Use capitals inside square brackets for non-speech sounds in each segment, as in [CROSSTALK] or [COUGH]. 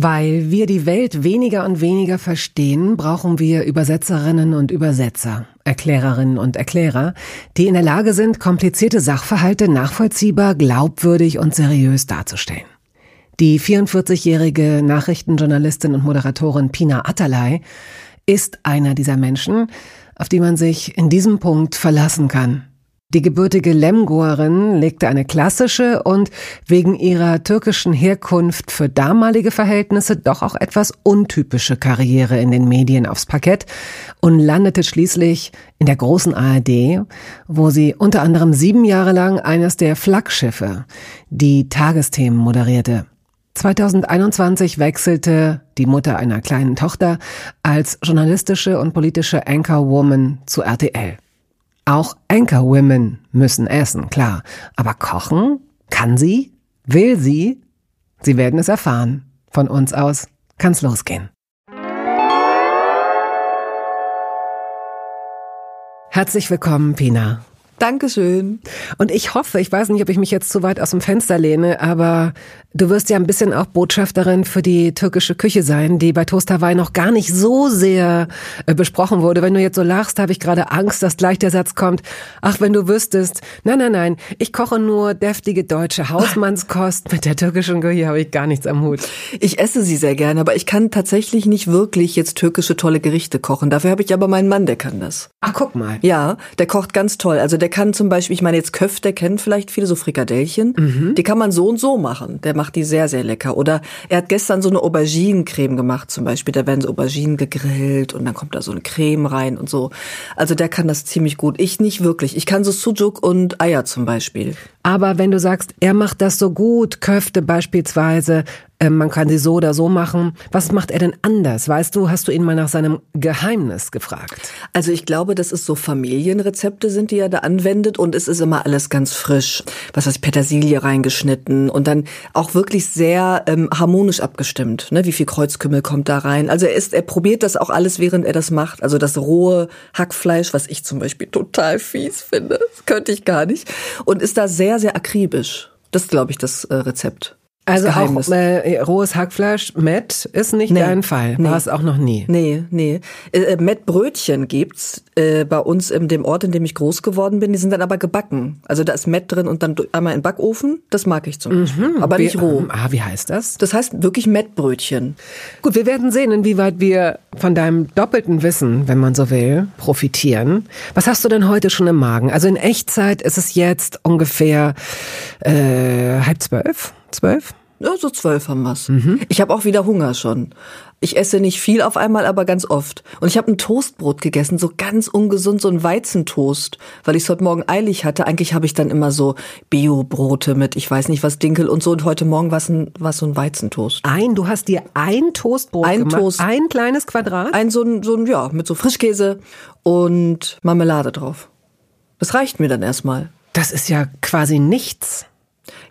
Weil wir die Welt weniger und weniger verstehen, brauchen wir Übersetzerinnen und Übersetzer, Erklärerinnen und Erklärer, die in der Lage sind, komplizierte Sachverhalte nachvollziehbar, glaubwürdig und seriös darzustellen. Die 44-jährige Nachrichtenjournalistin und Moderatorin Pina Atalay ist einer dieser Menschen, auf die man sich in diesem Punkt verlassen kann. Die gebürtige Lemgoerin legte eine klassische und wegen ihrer türkischen Herkunft für damalige Verhältnisse doch auch etwas untypische Karriere in den Medien aufs Parkett und landete schließlich in der großen ARD, wo sie unter anderem sieben Jahre lang eines der Flaggschiffe, die Tagesthemen moderierte. 2021 wechselte die Mutter einer kleinen Tochter als journalistische und politische Anchorwoman zu RTL. Auch Anchorwomen müssen essen, klar. Aber kochen? Kann sie? Will sie? Sie werden es erfahren. Von uns aus kann's losgehen. Herzlich willkommen, Pina. Dankeschön. Und ich hoffe, ich weiß nicht, ob ich mich jetzt zu weit aus dem Fenster lehne, aber du wirst ja ein bisschen auch Botschafterin für die türkische Küche sein, die bei Toast Hawaii noch gar nicht so sehr äh, besprochen wurde. Wenn du jetzt so lachst, habe ich gerade Angst, dass gleich der Satz kommt, ach, wenn du wüsstest, nein, nein, nein, ich koche nur deftige deutsche Hausmannskost, [LAUGHS] mit der türkischen Küche habe ich gar nichts am Hut. Ich esse sie sehr gerne, aber ich kann tatsächlich nicht wirklich jetzt türkische tolle Gerichte kochen. Dafür habe ich aber meinen Mann, der kann das. Ach, guck mal. Ja, der kocht ganz toll. Also der der kann zum Beispiel, ich meine jetzt Köfte kennen vielleicht viele so Frikadellchen, mhm. die kann man so und so machen. Der macht die sehr, sehr lecker. Oder er hat gestern so eine Auberginencreme gemacht zum Beispiel. Da werden so Auberginen gegrillt und dann kommt da so eine Creme rein und so. Also der kann das ziemlich gut. Ich nicht wirklich. Ich kann so Sujuk und Eier zum Beispiel. Aber wenn du sagst, er macht das so gut, Köfte beispielsweise, ähm, man kann sie so oder so machen. Was macht er denn anders? Weißt du, hast du ihn mal nach seinem Geheimnis gefragt? Also ich glaube, dass es so Familienrezepte sind, die er da anwendet und es ist immer alles ganz frisch. Was heißt Petersilie reingeschnitten und dann auch wirklich sehr ähm, harmonisch abgestimmt. Ne? Wie viel Kreuzkümmel kommt da rein? Also er ist, er probiert das auch alles, während er das macht. Also das rohe Hackfleisch, was ich zum Beispiel total fies finde, das könnte ich gar nicht. Und ist da sehr, sehr akribisch. Das ist, glaube ich, das äh, Rezept. Also auch äh, rohes Hackfleisch, Met ist nicht nee, dein Fall. War nee. es auch noch nie. Nee, nee. Äh, äh, Mettbrötchen gibt's äh, bei uns in dem Ort, in dem ich groß geworden bin. Die sind dann aber gebacken. Also da ist Met drin und dann einmal in Backofen. Das mag ich zum Beispiel. Mhm, aber wie, nicht roh. Ah, wie heißt das? Das heißt wirklich Mettbrötchen. Gut, wir werden sehen, inwieweit wir von deinem doppelten Wissen, wenn man so will, profitieren. Was hast du denn heute schon im Magen? Also in Echtzeit ist es jetzt ungefähr äh, halb zwölf? Zwölf? Ja, so zwölf haben wir's. Mhm. Ich habe auch wieder Hunger schon. Ich esse nicht viel auf einmal, aber ganz oft. Und ich habe ein Toastbrot gegessen, so ganz ungesund, so ein Weizentoast, weil ich es heute Morgen eilig hatte. Eigentlich habe ich dann immer so Bio-Brote mit, ich weiß nicht was, Dinkel und so. Und heute Morgen war es ein, so ein Weizentoast. Ein, du hast dir ein Toastbrot ein gemacht? Toast. Ein kleines Quadrat? Ein so ein, so ein, ja, mit so Frischkäse und Marmelade drauf. Das reicht mir dann erstmal. Das ist ja quasi nichts.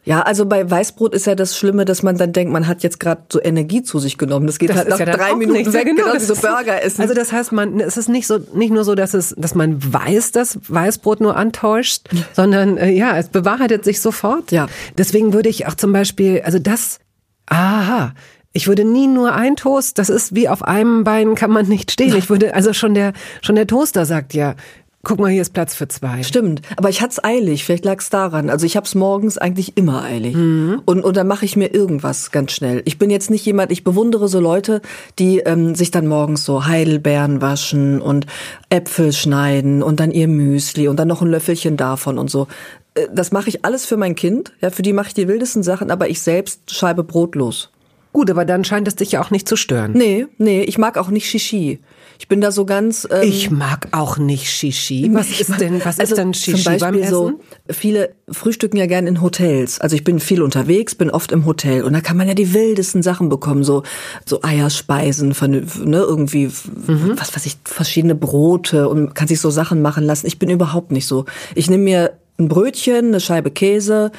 Ja, also bei Weißbrot ist ja das Schlimme, dass man dann denkt, man hat jetzt gerade so Energie zu sich genommen. Das geht das halt nach ja drei Minuten nichts. weg, genau, genau so Burger essen. Also das heißt, man es ist nicht so nicht nur so, dass es dass man weiß, dass Weißbrot nur antäuscht, [LAUGHS] sondern äh, ja, es bewahrheitet sich sofort. Ja. Deswegen würde ich auch zum Beispiel, also das, aha, ich würde nie nur ein Toast, das ist wie auf einem Bein kann man nicht stehen. Ich würde, also schon der, schon der Toaster sagt ja, Guck mal, hier ist Platz für zwei. Stimmt, aber ich hatte es eilig, vielleicht lag es daran. Also ich habe es morgens eigentlich immer eilig. Mhm. Und, und dann mache ich mir irgendwas ganz schnell. Ich bin jetzt nicht jemand, ich bewundere so Leute, die ähm, sich dann morgens so Heidelbeeren waschen und Äpfel schneiden und dann ihr Müsli und dann noch ein Löffelchen davon und so. Äh, das mache ich alles für mein Kind. Ja, für die mache ich die wildesten Sachen, aber ich selbst schreibe brotlos. Gut, aber dann scheint es dich ja auch nicht zu stören. Nee, nee, ich mag auch nicht Shishi. Ich bin da so ganz. Ähm, ich mag auch nicht Shishi. Was ist denn, was also ist denn Shishi zum Beispiel beim Essen? So, viele frühstücken ja gern in Hotels. Also ich bin viel unterwegs, bin oft im Hotel und da kann man ja die wildesten Sachen bekommen, so so Eierspeisen, ne, irgendwie mhm. was weiß ich, verschiedene Brote und kann sich so Sachen machen lassen. Ich bin überhaupt nicht so. Ich nehme mir ein Brötchen, eine Scheibe Käse,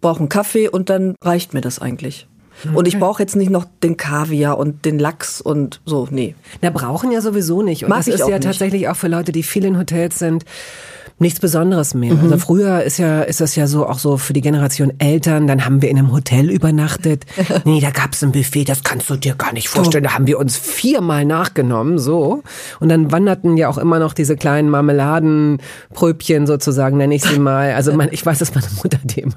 brauche einen Kaffee und dann reicht mir das eigentlich. Okay. [LAUGHS] Und ich brauche jetzt nicht noch den Kaviar und den Lachs und so, nee. Na, brauchen ja sowieso nicht. Und Mag das ich ist ja nicht. tatsächlich auch für Leute, die viel in Hotels sind, nichts Besonderes mehr. Mhm. Also früher ist ja, ist das ja so auch so für die Generation Eltern, dann haben wir in einem Hotel übernachtet. [LAUGHS] nee, da gab's ein Buffet, das kannst du dir gar nicht vorstellen. Da haben wir uns viermal nachgenommen, so. Und dann wanderten ja auch immer noch diese kleinen Marmeladenpröbchen sozusagen, nenne ich sie mal. Also mein, ich weiß, dass meine Mutter die immer,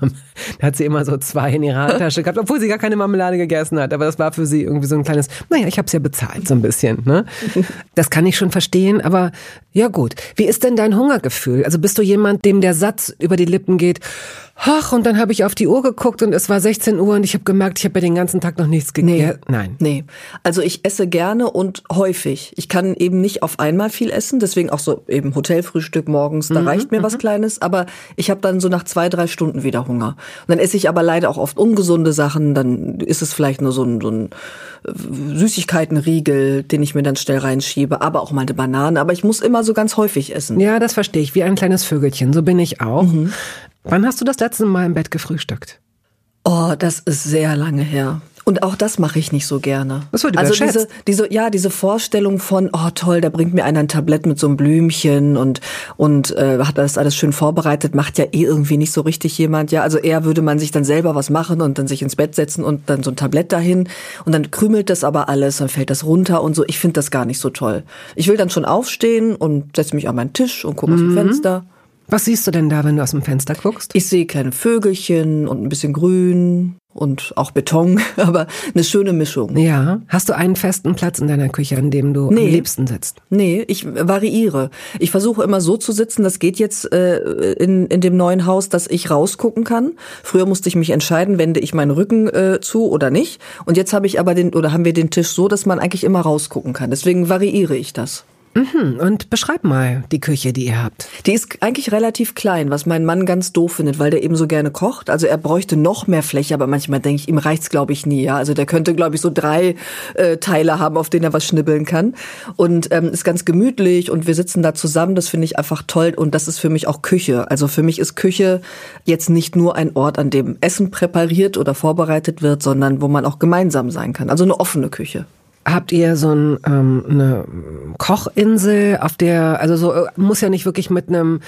da hat sie immer so zwei in ihrer Handtasche gehabt, obwohl sie gar keine Marmelade gegessen hat. Aber das war für sie irgendwie so ein kleines, naja, ich hab's ja bezahlt, so ein bisschen, ne? [LAUGHS] Das kann ich schon verstehen, aber ja gut. Wie ist denn dein Hungergefühl? Also bist du jemand, dem der Satz über die Lippen geht, ach, und dann habe ich auf die Uhr geguckt und es war 16 Uhr und ich habe gemerkt, ich habe ja den ganzen Tag noch nichts gegessen. Nee. Nein. Nee. Also ich esse gerne und häufig. Ich kann eben nicht auf einmal viel essen, deswegen auch so eben Hotelfrühstück morgens, da Mhm, reicht mir was Kleines, aber ich habe dann so nach zwei, drei Stunden wieder Hunger. Und dann esse ich aber leider auch oft ungesunde Sachen, dann ist es vielleicht nur so ein, so ein Süßigkeitenriegel, den ich mir dann schnell reinschiebe, aber auch mal eine Banane, aber ich muss immer so ganz häufig essen. Ja, das verstehe ich. Wie ein kleines Vögelchen. So bin ich auch. Mhm. Wann hast du das letzte Mal im Bett gefrühstückt? Oh, das ist sehr lange her. Und auch das mache ich nicht so gerne. Das wird also diese, diese, ja, diese Vorstellung von, oh toll, da bringt mir einer ein Tablett mit so einem Blümchen und und äh, hat das alles schön vorbereitet, macht ja eh irgendwie nicht so richtig jemand. Ja, also eher würde man sich dann selber was machen und dann sich ins Bett setzen und dann so ein Tablett dahin und dann krümelt das aber alles, dann fällt das runter und so. Ich finde das gar nicht so toll. Ich will dann schon aufstehen und setze mich an meinen Tisch und gucke aus dem Fenster. Was siehst du denn da, wenn du aus dem Fenster guckst? Ich sehe kleine Vögelchen und ein bisschen Grün und auch Beton, [LAUGHS] aber eine schöne Mischung. Ja. Hast du einen festen Platz in deiner Küche, an dem du am Nee. liebsten sitzt? Nee, ich variiere. Ich versuche immer so zu sitzen, das geht jetzt äh, in, in dem neuen Haus, dass ich rausgucken kann. Früher musste ich mich entscheiden, wende ich meinen Rücken äh, zu oder nicht. Und jetzt habe ich aber den, oder haben wir den Tisch so, dass man eigentlich immer rausgucken kann. Deswegen variiere ich das. Hm, und beschreib mal die Küche, die ihr habt. Die ist eigentlich relativ klein, was mein Mann ganz doof findet, weil der eben so gerne kocht. Also er bräuchte noch mehr Fläche, aber manchmal denke ich, ihm reicht's glaube ich nie. Ja, also der könnte glaube ich so drei äh, Teile haben, auf denen er was schnibbeln kann. Und ähm, ist ganz gemütlich und wir sitzen da zusammen. Das finde ich einfach toll und das ist für mich auch Küche. Also für mich ist Küche jetzt nicht nur ein Ort, an dem Essen präpariert oder vorbereitet wird, sondern wo man auch gemeinsam sein kann. Also eine offene Küche. Habt ihr so ein, ähm, eine Kochinsel, auf der, also so, äh, muss ja nicht wirklich mit einem.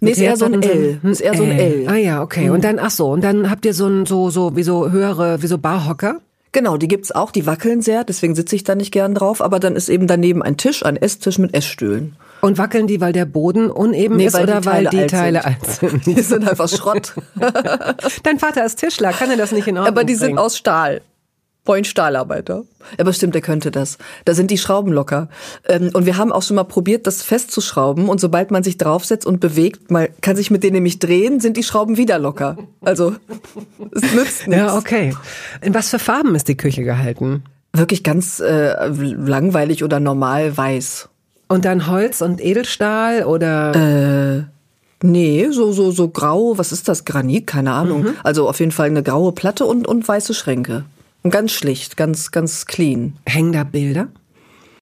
Nee, ist eher so ein L. Ist eher so ein L. Mhm. Ah ja, okay. Und dann, ach so, und dann habt ihr so ein, so, so, wie so höhere, wie so Barhocker? Genau, die gibt's auch, die wackeln sehr, deswegen sitze ich da nicht gern drauf, aber dann ist eben daneben ein Tisch, ein Esstisch mit Essstühlen. Und wackeln die, weil der Boden uneben Nee, ist weil oder weil die Teile sind. alt sind? Die sind einfach Schrott. [LAUGHS] Dein Vater ist Tischler, kann er das nicht in Ordnung Aber die sind bringen? aus Stahl. Point Stahlarbeiter. Aber stimmt, der könnte das. Da sind die Schrauben locker. Ähm, Und wir haben auch schon mal probiert, das festzuschrauben. Und sobald man sich draufsetzt und bewegt, man kann sich mit denen nämlich drehen, sind die Schrauben wieder locker. Also, es nützt nichts. Ja, okay. In was für Farben ist die Küche gehalten? Wirklich ganz äh, langweilig oder normal weiß. Und dann Holz und Edelstahl oder Äh, Nee, so, so, so grau, was ist das? Granit? Keine Ahnung. Also auf jeden Fall eine graue Platte und, und weiße Schränke. Und ganz schlicht, ganz, ganz clean. hängen da Bilder?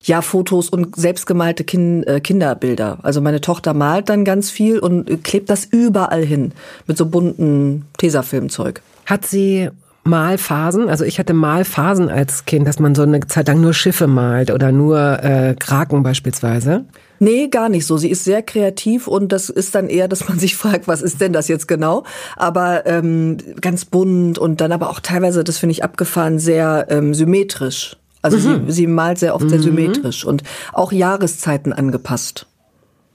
Ja, Fotos und selbstgemalte kind, äh, Kinderbilder. Also meine Tochter malt dann ganz viel und klebt das überall hin. Mit so bunten Tesafilmzeug. Hat sie Malphasen? Also ich hatte Malphasen als Kind, dass man so eine Zeit lang nur Schiffe malt oder nur äh, Kraken beispielsweise. Nee, gar nicht so. Sie ist sehr kreativ und das ist dann eher, dass man [LAUGHS] sich fragt, was ist denn das jetzt genau? Aber ähm, ganz bunt und dann aber auch teilweise, das finde ich abgefahren, sehr ähm, symmetrisch. Also sie, sie malt sehr oft sehr symmetrisch und auch Jahreszeiten angepasst.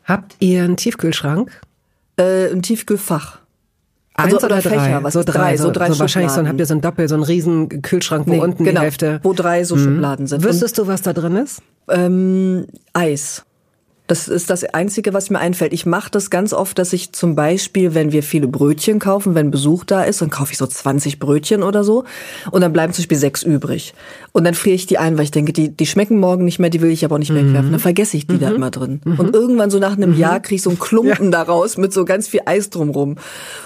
Habt ihr einen Tiefkühlschrank? Äh, ein Tiefkühlfach. Eins Also- oder, oder drei? Fächer, was so drei, drei? so, So drei so wahrscheinlich so, habt ihr so ein Doppel, so einen riesen Kühlschrank, wo Nee, unten genau, die Hälfte. wo drei so Schubladen sind. Wüsstest du, was da drin ist? ähm, Eis. Das ist das Einzige, was mir einfällt. Ich mache das ganz oft, dass ich zum Beispiel, wenn wir viele Brötchen kaufen, wenn Besuch da ist, dann kaufe ich so 20 Brötchen oder so und dann bleiben zum Beispiel sechs übrig. Und dann friere ich die ein, weil ich denke, die, die schmecken morgen nicht mehr, die will ich aber auch nicht wegwerfen. Mhm. Dann vergesse ich die mhm. da immer drin. Mhm. Und irgendwann so nach einem mhm. Jahr kriege ich so einen Klumpen ja. daraus mit so ganz viel Eis drumrum.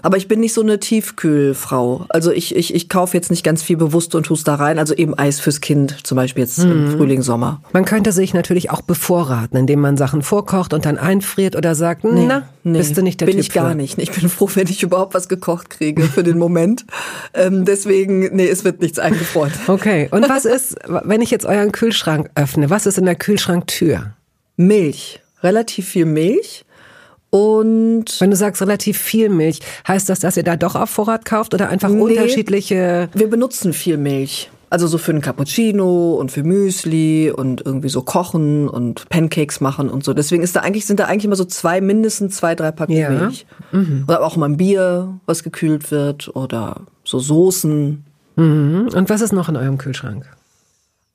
Aber ich bin nicht so eine Tiefkühlfrau. Also ich, ich, ich kaufe jetzt nicht ganz viel bewusst und tue es da rein. Also eben Eis fürs Kind, zum Beispiel jetzt im mhm. Frühling, Sommer. Man könnte sich natürlich auch bevorraten, indem man Sachen vorkocht und dann einfriert oder sagt, nee, na, nee, bist du nicht der bin Typ ich gar für. nicht. Ich bin froh, wenn ich überhaupt was gekocht kriege für den Moment. [LAUGHS] ähm, deswegen, nee, es wird nichts eingefroren. Okay. Und [LAUGHS] was ist, wenn ich jetzt euren Kühlschrank öffne, was ist in der Kühlschranktür? Milch. Relativ viel Milch. Und wenn du sagst relativ viel Milch, heißt das, dass ihr da doch auf Vorrat kauft oder einfach nee, unterschiedliche? Wir benutzen viel Milch. Also so für einen Cappuccino und für Müsli und irgendwie so kochen und Pancakes machen und so. Deswegen ist da eigentlich, sind da eigentlich immer so zwei, mindestens zwei, drei Packungen ja. Milch. Mhm. Oder auch mal ein Bier, was gekühlt wird oder so Soßen. Mhm. Und was ist noch in eurem Kühlschrank?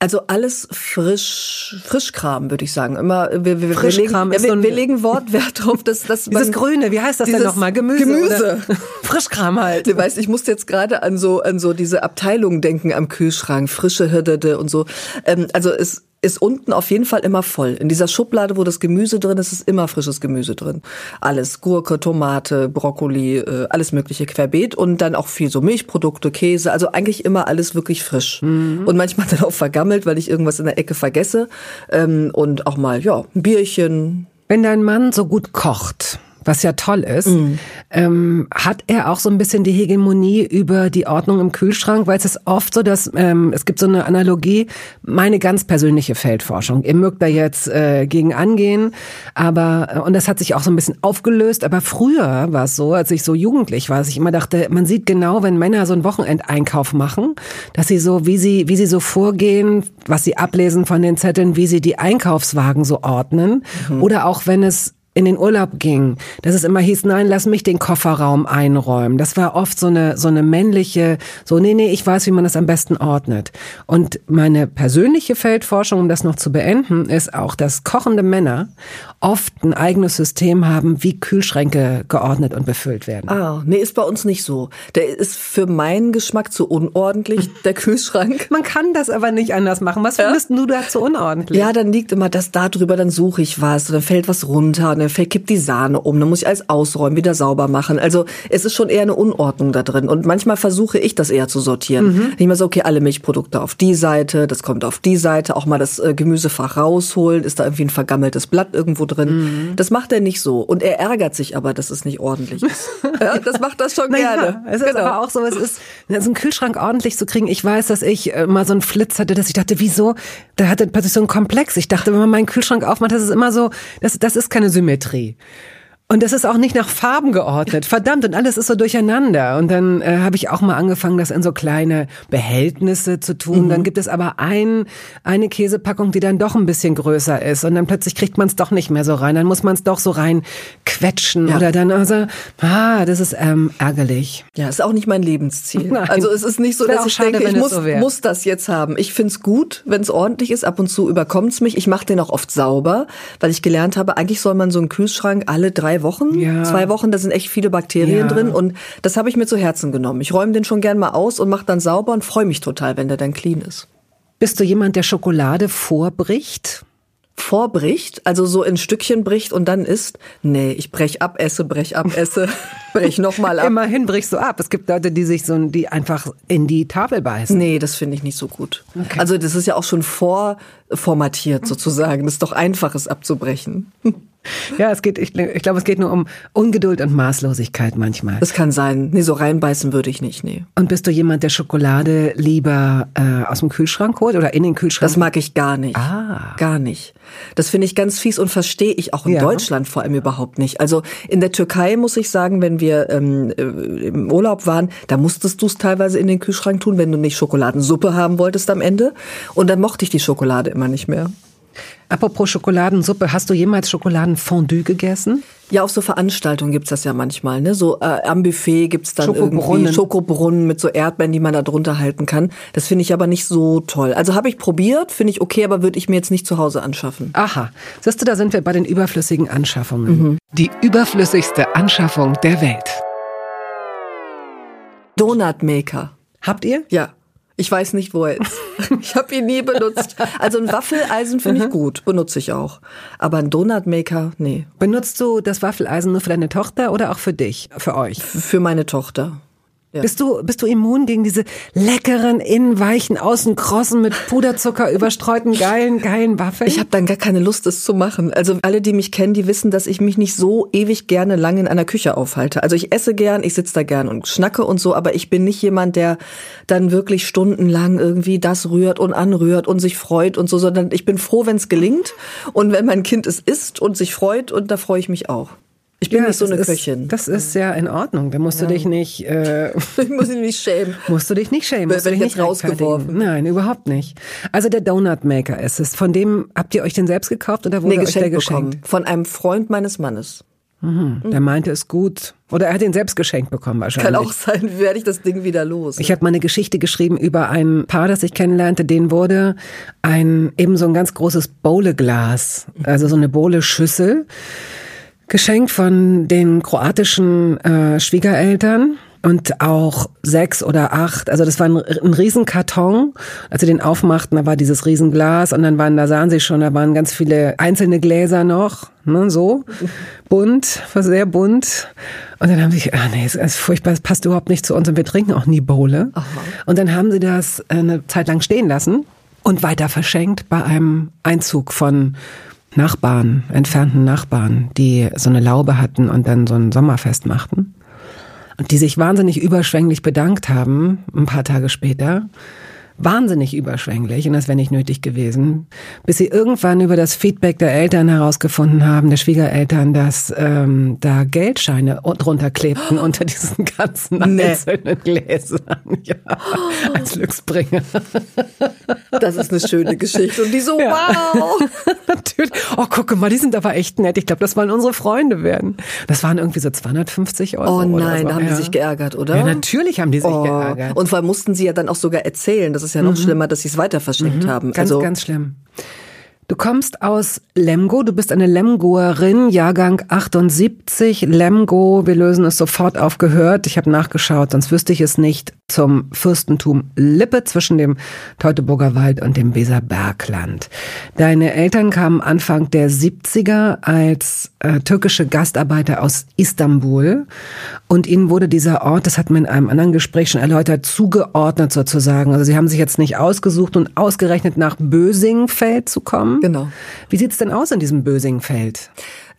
Also alles frisch, Frischkram, würde ich sagen. Immer, wir, wir, Frischkram wir, legen, ja, wir, wir legen Wortwert [LAUGHS] drauf, dass das dieses Grüne, wie heißt das denn nochmal? Gemüse. Gemüse. [LAUGHS] Frischkram halt. Du weißt, ich musste jetzt gerade an so an so diese Abteilungen denken am Kühlschrank, frische Hirdede und so. Ähm, also es ist unten auf jeden Fall immer voll. In dieser Schublade, wo das Gemüse drin ist, ist immer frisches Gemüse drin. Alles, Gurke, Tomate, Brokkoli, äh, alles mögliche querbeet und dann auch viel so Milchprodukte, Käse, also eigentlich immer alles wirklich frisch. Mhm. Und manchmal dann auch vergammelt, weil ich irgendwas in der Ecke vergesse. Ähm, und auch mal, ja, ein Bierchen. Wenn dein Mann so gut kocht, was ja toll ist, mhm. ähm, hat er auch so ein bisschen die Hegemonie über die Ordnung im Kühlschrank, weil es ist oft so, dass ähm, es gibt so eine Analogie, meine ganz persönliche Feldforschung. Ihr mögt da jetzt äh, gegen angehen, aber äh, und das hat sich auch so ein bisschen aufgelöst. Aber früher war es so, als ich so jugendlich war, dass ich immer dachte, man sieht genau, wenn Männer so einen Wochenendeinkauf machen, dass sie so, wie sie, wie sie so vorgehen, was sie ablesen von den Zetteln, wie sie die Einkaufswagen so ordnen, mhm. oder auch wenn es in den Urlaub ging, dass es immer hieß, nein, lass mich den Kofferraum einräumen. Das war oft so eine, so eine männliche, so, nee, nee, ich weiß, wie man das am besten ordnet. Und meine persönliche Feldforschung, um das noch zu beenden, ist auch, dass kochende Männer oft ein eigenes System haben, wie Kühlschränke geordnet und befüllt werden. Ah, nee, ist bei uns nicht so. Der ist für meinen Geschmack zu unordentlich, der Kühlschrank. Man kann das aber nicht anders machen. Was findest ja? du da zu unordentlich? Ja, dann liegt immer das da drüber, dann suche ich was, dann fällt was runter dann verkippt die Sahne um, dann muss ich alles ausräumen, wieder sauber machen. Also es ist schon eher eine Unordnung da drin. Und manchmal versuche ich das eher zu sortieren. Mhm. Ich mal so, okay, alle Milchprodukte auf die Seite, das kommt auf die Seite, auch mal das äh, Gemüsefach rausholen, ist da irgendwie ein vergammeltes Blatt irgendwo drin. Mhm. Das macht er nicht so. Und er ärgert sich aber, dass es nicht ordentlich ist. [LAUGHS] ja, das macht das schon naja, gerne. Es ist genau. aber auch so, es ist, so einen Kühlschrank ordentlich zu kriegen. Ich weiß, dass ich äh, mal so einen Flitz hatte, dass ich dachte, wieso? Da hatte plötzlich so einen Komplex. Ich dachte, wenn man meinen Kühlschrank aufmacht, das ist immer so, das, das ist keine Symmetrie. Symmetrie. Und das ist auch nicht nach Farben geordnet. Verdammt, und alles ist so durcheinander. Und dann äh, habe ich auch mal angefangen, das in so kleine Behältnisse zu tun. Mhm. Dann gibt es aber ein, eine Käsepackung, die dann doch ein bisschen größer ist. Und dann plötzlich kriegt man es doch nicht mehr so rein. Dann muss man es doch so rein quetschen. Ja. Oder dann, also, ah, das ist ähm, ärgerlich. Ja, ist auch nicht mein Lebensziel. [LAUGHS] Nein. Also es ist nicht so, dass ich schade, denke, ich muss, so muss das jetzt haben. Ich find's gut, wenn es ordentlich ist. Ab und zu überkommt's mich. Ich mache den auch oft sauber, weil ich gelernt habe, eigentlich soll man so einen Kühlschrank alle drei Wochen, ja. zwei Wochen, da sind echt viele Bakterien ja. drin und das habe ich mir zu Herzen genommen. Ich räume den schon gern mal aus und mache dann sauber und freue mich total, wenn der dann clean ist. Bist du jemand, der Schokolade vorbricht? vorbricht, also so in Stückchen bricht und dann isst. Nee, ich brech ab, esse, brech ab, esse, [LAUGHS] brech nochmal ab. Immerhin brichst du ab. Es gibt Leute, die sich so, die einfach in die Tafel beißen. Nee, das finde ich nicht so gut. Okay. Also das ist ja auch schon vorformatiert sozusagen. Das ist doch einfach, es abzubrechen. [LAUGHS] Ja, es geht, ich, ich glaube, es geht nur um Ungeduld und Maßlosigkeit manchmal. Das kann sein. Nee, so reinbeißen würde ich nicht, nee. Und bist du jemand, der Schokolade lieber äh, aus dem Kühlschrank holt oder in den Kühlschrank? Das mag ich gar nicht. Ah. Gar nicht. Das finde ich ganz fies und verstehe ich auch in ja. Deutschland vor allem überhaupt nicht. Also in der Türkei muss ich sagen, wenn wir ähm, äh, im Urlaub waren, da musstest du es teilweise in den Kühlschrank tun, wenn du nicht Schokoladensuppe haben wolltest am Ende. Und dann mochte ich die Schokolade immer nicht mehr. Apropos Schokoladensuppe, hast du jemals Schokoladenfondue gegessen? Ja, auf so Veranstaltungen gibt's das ja manchmal. Ne? So äh, am Buffet gibt's dann Schokobrunnen. irgendwie Schokobrunnen mit so Erdbeeren, die man da drunter halten kann. Das finde ich aber nicht so toll. Also habe ich probiert, finde ich okay, aber würde ich mir jetzt nicht zu Hause anschaffen. Aha, siehst du, da sind wir bei den überflüssigen Anschaffungen. Die überflüssigste Anschaffung der Welt. Donut Maker. Habt ihr? Ja. Ich weiß nicht, wo er ist. [LAUGHS] Ich habe ihn nie benutzt. Also ein Waffeleisen finde ich gut, benutze ich auch. Aber ein Donutmaker, nee. Benutzt du das Waffeleisen nur für deine Tochter oder auch für dich, für euch? Für meine Tochter. Ja. Bist du, bist du immun gegen diese leckeren, innen weichen, außen krossen, mit Puderzucker [LAUGHS] überstreuten, geilen, geilen Waffeln? Ich habe dann gar keine Lust, es zu machen. Also alle, die mich kennen, die wissen, dass ich mich nicht so ewig gerne lange in einer Küche aufhalte. Also ich esse gern, ich sitze da gern und schnacke und so, aber ich bin nicht jemand, der dann wirklich stundenlang irgendwie das rührt und anrührt und sich freut und so, sondern ich bin froh, wenn es gelingt und wenn mein Kind es isst und sich freut und da freue ich mich auch. Ich bin Ja, nicht so eine ist, Köchin. Das ist ja in Ordnung. Da musst du dich nicht, äh, [LAUGHS] ich muss mich nicht schämen. musst du dich nicht schämen. Musst du Werd dich nicht rausgeworfen. Nein, überhaupt nicht. Also der Donut Maker ist es. Von dem habt ihr euch den selbst gekauft oder wurde Nee, euch der geschenkt bekommen. Von einem Freund meines Mannes. Der meinte es gut. Oder er hat ihn selbst geschenkt bekommen wahrscheinlich. Kann auch sein, [LAUGHS] werde ich das Ding wieder los. Ich habe mal eine Geschichte geschrieben über ein Paar, das ich kennenlernte. Denen wurde ein eben so ein ganz großes Bowleglas, also so eine Bowle-Schüssel, geschenkt von den kroatischen äh, Schwiegereltern und auch sechs oder acht. Also das war ein, ein Riesenkarton. Als sie den aufmachten, da war dieses Riesenglas und dann waren, da sahen sie schon, da waren ganz viele einzelne Gläser noch, ne, so bunt, war sehr bunt. Und dann haben sie, ah nee, es ist furchtbar, es passt überhaupt nicht zu uns und wir trinken auch nie Bowle. Und dann haben sie das eine Zeit lang stehen lassen und weiter verschenkt bei einem Einzug von Nachbarn, entfernten Nachbarn, die so eine Laube hatten und dann so ein Sommerfest machten. Und die sich wahnsinnig überschwänglich bedankt haben, ein paar Tage später. Wahnsinnig überschwänglich, und das wäre nicht nötig gewesen, bis sie irgendwann über das Feedback der Eltern herausgefunden haben, der Schwiegereltern, dass ähm, da Geldscheine drunter klebten [GASPS] unter diesen ganzen Nee. einzelnen Gläsern. [LAUGHS] Ja, [GASPS] als Glücksbringer. Das ist eine schöne Geschichte. Und die so, [LAUGHS] Ja. wow. [LAUGHS] Natürlich. Oh, gucke mal, die sind aber echt nett. Ich glaube, das wollen unsere Freunde werden. Das waren irgendwie so 250 Euro. Oh nein, so. da haben ja. die sich geärgert, oder? Ja, natürlich haben die sich Oh. geärgert. Und vor allem mussten sie ja dann auch sogar erzählen. Das ist ja noch schlimmer, dass sie es weiter verschenkt haben. Mhm. Ganz, also, ganz schlimm. Du kommst aus Lemgo, du bist eine Lemgoerin, Jahrgang 78. Lemgo, wir lösen es sofort auf gehört. Ich habe nachgeschaut, sonst wüsste ich es nicht. Zum Fürstentum Lippe zwischen dem Teutoburger Wald und dem Weserbergland. Deine Eltern kamen Anfang der 70er als äh, türkische Gastarbeiter aus Istanbul und ihnen wurde dieser Ort, das hat man in einem anderen Gespräch schon erläutert, zugeordnet sozusagen. Also sie haben sich jetzt nicht ausgesucht und ausgerechnet nach Bösingfeld zu kommen. Genau. Wie sieht's denn aus in diesem Bösingfeld?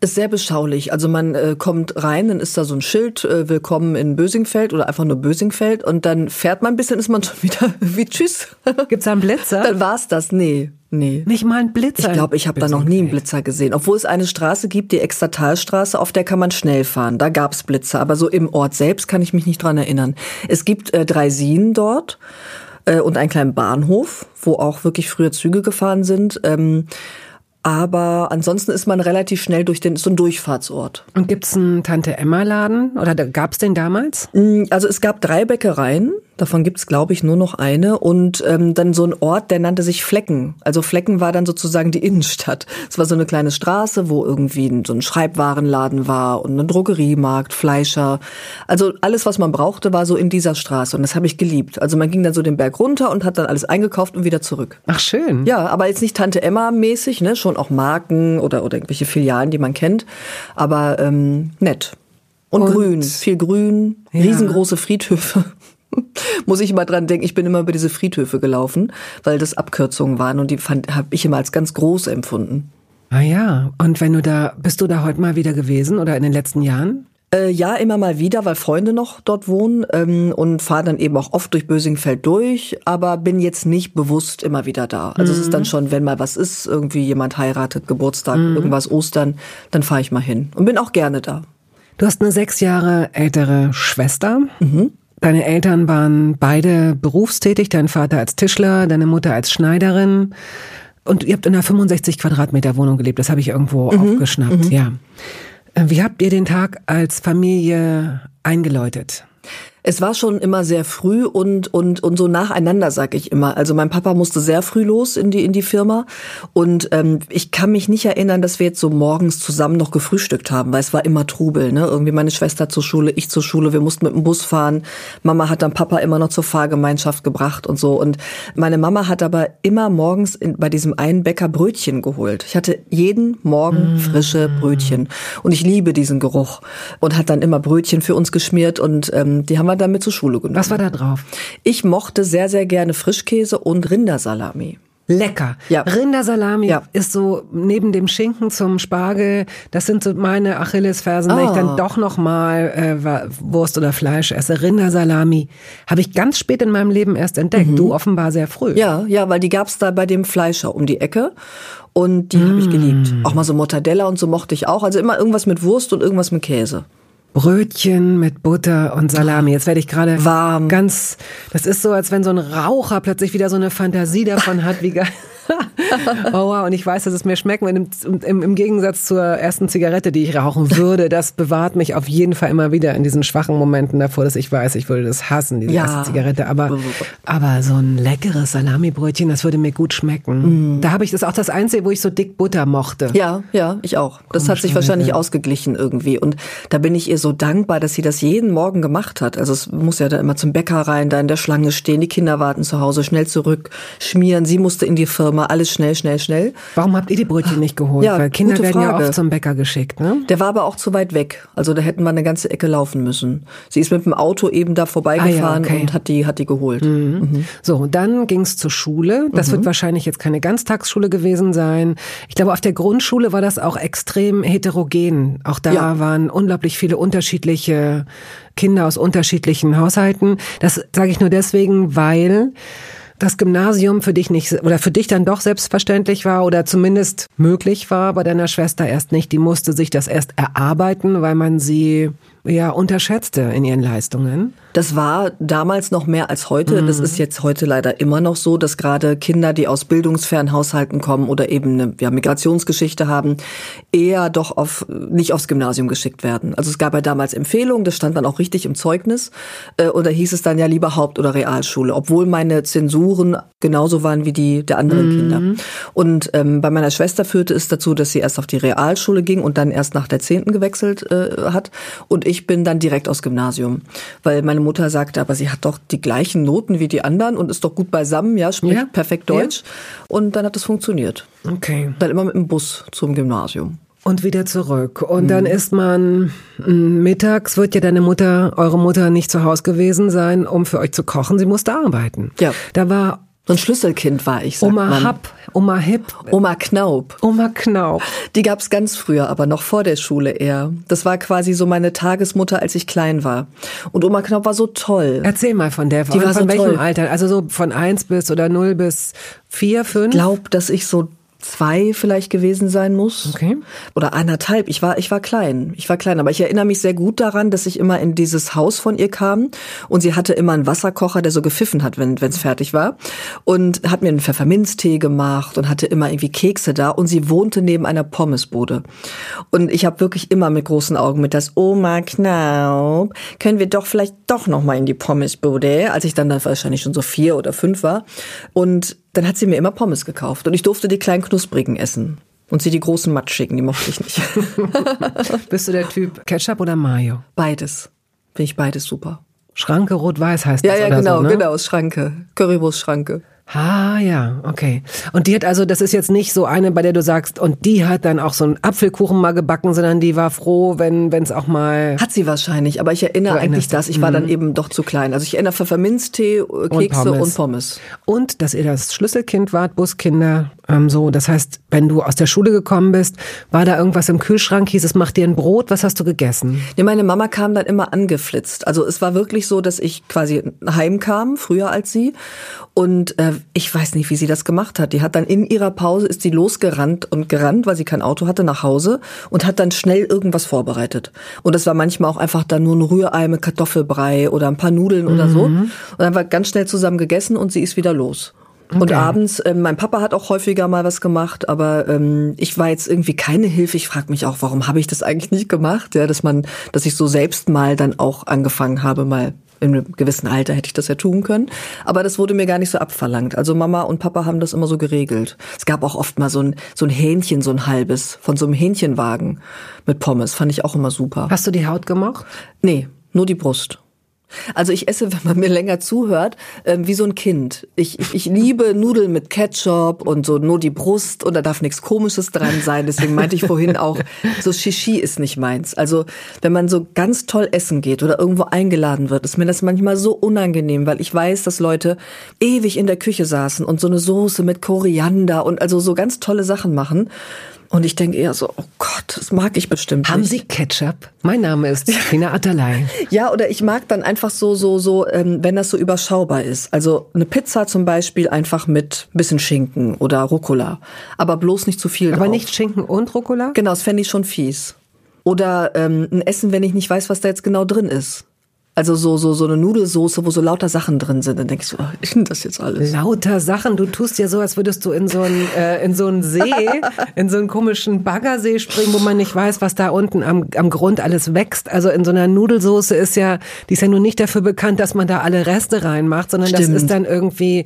Ist sehr beschaulich. Also man äh, kommt rein, dann ist da so ein Schild, äh, willkommen in Bösingfeld oder einfach nur Bösingfeld und dann fährt man ein bisschen, ist man [LAUGHS] schon wieder wie tschüss. Gibt's da einen Blitzer? Dann war's das. Nee, nee. Nicht mal einen Blitzer. Ich glaube, ich habe da noch nie einen Blitzer gesehen. Obwohl es eine Straße gibt, die Extertalstraße, auf der kann man schnell fahren. Da gab's Blitzer. Aber so im Ort selbst kann ich mich nicht dran erinnern. Es gibt äh, drei Sien dort äh, und einen kleinen Bahnhof, wo auch wirklich früher Züge gefahren sind. Ähm, aber ansonsten ist man relativ schnell durch den, so ein Durchfahrtsort. Und gibt's einen Tante-Emma-Laden? Oder gab's den damals? Mm, Also es gab drei Bäckereien, davon gibt's glaube ich nur noch eine und ähm, dann so ein Ort, der nannte sich Flecken. Also Flecken war dann sozusagen die [LAUGHS] Innenstadt. Es war so eine kleine Straße, wo irgendwie so ein Schreibwarenladen war und ein Drogeriemarkt, Fleischer. Also alles, was man brauchte, war so in dieser Straße und das habe ich geliebt. Also man ging dann so den Berg runter und hat dann alles eingekauft und wieder zurück. Ach, schön. Ja, aber jetzt nicht Tante Emma mäßig, ne, schon auch Marken oder oder irgendwelche Filialen, die man kennt, aber ähm, nett und, Und- grün, viel Grün, Ja. riesengroße Friedhöfe. [LAUGHS] Muss ich immer dran denken, ich bin immer über diese Friedhöfe gelaufen, weil das Abkürzungen waren und die habe ich immer als ganz groß empfunden. Ah ja. Und wenn du da, bist du da heute mal wieder gewesen oder in den letzten Jahren? Äh, ja, immer mal wieder, weil Freunde noch dort wohnen ähm, und fahre dann eben auch oft durch Bösingfeld durch, aber bin jetzt nicht bewusst immer wieder da. Also es ist dann schon, wenn mal was ist, irgendwie jemand heiratet, Geburtstag, irgendwas, Ostern, dann fahre ich mal hin und bin auch gerne da. Du hast eine sechs Jahre ältere Schwester. Deine Eltern waren beide berufstätig, dein Vater als Tischler, deine Mutter als Schneiderin. Und ihr habt in einer 65 Quadratmeter Wohnung gelebt, das habe ich irgendwo mhm. aufgeschnappt, mhm. ja. Äh, wie habt ihr den Tag als Familie eingeläutet? Es war schon immer sehr früh und, und, und so nacheinander, sag ich immer. Also mein Papa musste sehr früh los in die, in die Firma. Und ähm, ich kann mich nicht erinnern, dass wir jetzt so morgens zusammen noch gefrühstückt haben, weil es war immer Trubel. Ne? Irgendwie meine Schwester zur Schule, ich zur Schule, wir mussten mit dem Bus fahren. Mama hat dann Papa immer noch zur Fahrgemeinschaft gebracht und so. Und meine Mama hat aber immer morgens in, bei diesem einen Bäcker Brötchen geholt. Ich hatte jeden Morgen frische Brötchen. Und ich liebe diesen Geruch. Und hat dann immer Brötchen für uns geschmiert und ähm, die haben wir damit zur Schule genommen. Was war da drauf? Ich mochte sehr, sehr gerne Frischkäse und Rindersalami. Lecker. Ja. Rindersalami ja. ist so neben dem Schinken zum Spargel, das sind so meine Achillesfersen, oh. wenn ich dann ah. doch noch mal äh, Wurst oder Fleisch esse. Rindersalami habe ich ganz spät in meinem Leben erst entdeckt. Mhm. Du offenbar sehr früh. Ja, ja, weil die gab's da bei dem Fleischer um die Ecke und die mm. habe ich geliebt. Auch mal so Mortadella und so mochte ich auch. Also immer irgendwas mit Wurst und irgendwas mit Käse. Brötchen mit Butter und Salami. Jetzt werde ich gerade warm. Ganz, das ist so, als wenn so ein Raucher plötzlich wieder so eine Fantasie davon hat, wie geil. [LAUGHS] oh wow, und ich weiß, dass es mir schmeckt. Im, im, Im Gegensatz zur ersten Zigarette, die ich rauchen würde, das bewahrt mich auf jeden Fall immer wieder in diesen schwachen Momenten davor, dass ich weiß, ich würde das hassen, diese ja. erste Zigarette. Aber, aber so ein leckeres Salamibrötchen, das würde mir gut schmecken. Mm. Da habe ich das auch das Einzige, wo ich so dick Butter mochte. Ja, ja, ich auch. Das hat sich wahrscheinlich ausgeglichen irgendwie. Und da bin ich ihr so dankbar, dass sie das jeden Morgen gemacht hat. Also es muss ja da immer zum Bäcker rein, da in der Schlange stehen, die Kinder warten zu Hause, schnell zurück, schmieren. Sie musste in die Firma immer alles schnell, schnell, schnell. Warum habt ihr die Brötchen nicht geholt? Ja, Weil Kinder werden Frage. ja oft zum Bäcker geschickt, ne? Der war aber auch zu weit weg. Also da hätten wir eine ganze Ecke laufen müssen. Sie ist mit dem Auto eben da vorbeigefahren ah, ja, okay. und hat die, hat die geholt. Mhm. Mhm. So, dann ging's zur Schule. Das mhm. wird wahrscheinlich jetzt keine Ganztagsschule gewesen sein. Ich glaube, auf der Grundschule war das auch extrem heterogen. Auch da ja. waren unglaublich viele unterschiedliche Kinder aus unterschiedlichen Haushalten. Das sage ich nur deswegen, weil das Gymnasium für dich nicht oder für dich dann doch selbstverständlich war oder zumindest möglich war, bei deiner Schwester erst nicht. Die musste sich das erst erarbeiten, weil man sie ja unterschätzte in ihren Leistungen. Das war damals noch mehr als heute. Mhm. Das ist jetzt heute leider immer noch so, dass gerade Kinder, die aus bildungsfernen Haushalten kommen oder eben eine ja, Migrationsgeschichte haben, eher doch auf nicht aufs Gymnasium geschickt werden. Also es gab ja damals Empfehlungen, das stand dann auch richtig im Zeugnis. Äh, und da hieß es dann ja lieber Haupt- oder Realschule, obwohl meine Zensuren genauso waren wie die der anderen mhm. Kinder. Und ähm, bei meiner Schwester führte es dazu, dass sie erst auf die Realschule ging und dann erst nach der Zehnten gewechselt äh, hat. Und ich bin dann direkt aus Gymnasium, weil meine Mutter sagte, aber sie hat doch die gleichen Noten wie die anderen und ist doch gut beisammen, ja, spricht ja. perfekt Deutsch. Ja. Und dann hat es funktioniert. Okay. Dann immer mit dem Bus zum Gymnasium. Und wieder zurück. Und mhm. dann ist man mittags, wird ja deine Mutter, eure Mutter nicht zu Hause gewesen sein, um für euch zu kochen. Sie musste arbeiten. Ja. Da war so ein Schlüsselkind war ich, sagt Oma man. Happ, Oma Hip. Oma Knaub. Oma Knaub. Die gab's ganz früher, aber noch vor der Schule eher. Das war quasi so meine Tagesmutter, als ich klein war. Und Oma Knaub war so toll. Erzähl mal von der. Die war von so welchem toll. Alter? Also so von eins bis oder null bis vier, fünf? Ich glaube, dass ich so zwei vielleicht gewesen sein muss. Okay. Oder anderthalb. Ich war, ich war klein. Ich war klein. Aber ich erinnere mich sehr gut daran, dass ich immer in dieses Haus von ihr kam und sie hatte immer einen Wasserkocher, der so gepfiffen hat, wenn es fertig war. Und hat mir einen Pfefferminztee gemacht und hatte immer irgendwie Kekse da und sie wohnte neben einer Pommesbude. Und ich habe wirklich immer mit großen Augen mit das Oma Knaub, können wir doch vielleicht doch noch mal in die Pommesbude, als ich dann, dann wahrscheinlich schon so vier oder fünf war. Und dann hat sie mir immer Pommes gekauft und ich durfte die kleinen knusprigen essen. Und sie die großen matschigen, die mochte ich nicht. [LAUGHS] Bist du der Typ Ketchup oder Mayo? Beides. Finde ich beides super. Schranke rot-weiß heißt ja, das. Ja, ja, genau, so, ne? genau, Schranke. Currywurst-Schranke. Ah ja, okay. Und die hat also, das ist jetzt nicht so eine, bei der du sagst, und die hat dann auch so einen Apfelkuchen mal gebacken, sondern die war froh, wenn es auch mal. Hat sie wahrscheinlich, aber ich erinnere eigentlich das. Ich war mhm. dann eben doch zu klein. Also ich erinnere Pfefferminztee, äh, Kekse und Pommes. und Pommes. Und dass ihr das Schlüsselkind wart, Buskinder, ähm, so. Das heißt, wenn du aus der Schule gekommen bist, war da irgendwas im Kühlschrank, hieß es, mach dir ein Brot, was hast du gegessen? Ja, meine Mama kam dann immer angeflitzt. Also es war wirklich so, dass ich quasi heimkam, früher als sie. Und äh, ich weiß nicht, wie sie das gemacht hat. Die hat dann in ihrer Pause ist sie losgerannt und gerannt, weil sie kein Auto hatte, nach Hause und hat dann schnell irgendwas vorbereitet. Und das war manchmal auch einfach dann nur ein Rührei mit Kartoffelbrei oder ein paar Nudeln mhm. oder so. Mhm. Und dann war ganz schnell zusammen gegessen und sie ist wieder los. Okay. Und abends, äh, mein Papa hat auch häufiger mal was gemacht, aber ähm, ich war jetzt irgendwie keine Hilfe. Ich frage mich auch, warum habe ich das eigentlich nicht gemacht? Ja, dass man, dass ich so selbst mal dann auch angefangen habe, mal in einem gewissen Alter hätte ich das ja tun können. Aber das wurde mir gar nicht so abverlangt. Also Mama und Papa haben das immer so geregelt. Es gab auch oft mal so ein, so ein Hähnchen, so ein halbes, von so einem Hähnchenwagen mit Pommes. Fand ich auch immer super. Hast du die Haut gemocht? Nee, nur die Brust. Also ich esse, [LAUGHS] wenn man mir länger zuhört, äh, wie so ein Kind. Ich, ich, ich liebe Nudeln mit Ketchup und so nur die Brust und da darf nichts Komisches dran sein. Deswegen meinte ich vorhin auch, so Shishi ist nicht meins. Also wenn man so ganz toll essen geht oder irgendwo eingeladen wird, ist mir das manchmal so unangenehm, weil ich weiß, dass Leute ewig in der Küche saßen und so eine Soße mit Koriander und also so ganz tolle Sachen machen. Und ich denke eher so, oh Gott, das mag ich bestimmt Haben nicht. Sie Ketchup? Mein Name ist Tina Atterlei. [LAUGHS] ja, oder ich mag dann einfach so, so, so, ähm, wenn das so überschaubar ist. Also eine Pizza zum Beispiel einfach mit bisschen Schinken oder Rucola. Aber bloß nicht zu viel Aber drauf. nicht Schinken und Rucola? Genau, das fände ich schon fies. Oder ähm, ein Essen, wenn ich nicht weiß, was da jetzt genau drin ist. Also so, so, so eine Nudelsoße, wo so lauter Sachen drin sind. Dann denke ich so, was ist denn das jetzt alles? Lauter Sachen. Du tust ja so, als würdest du in so einen, äh, in so einen See, [LAUGHS] in so einen komischen Baggersee springen, wo man nicht weiß, was da unten am, am Grund alles wächst. Also in so einer Nudelsoße ist ja, die ist ja nur nicht dafür bekannt, dass man da alle Reste reinmacht, sondern Stimmt. das ist dann irgendwie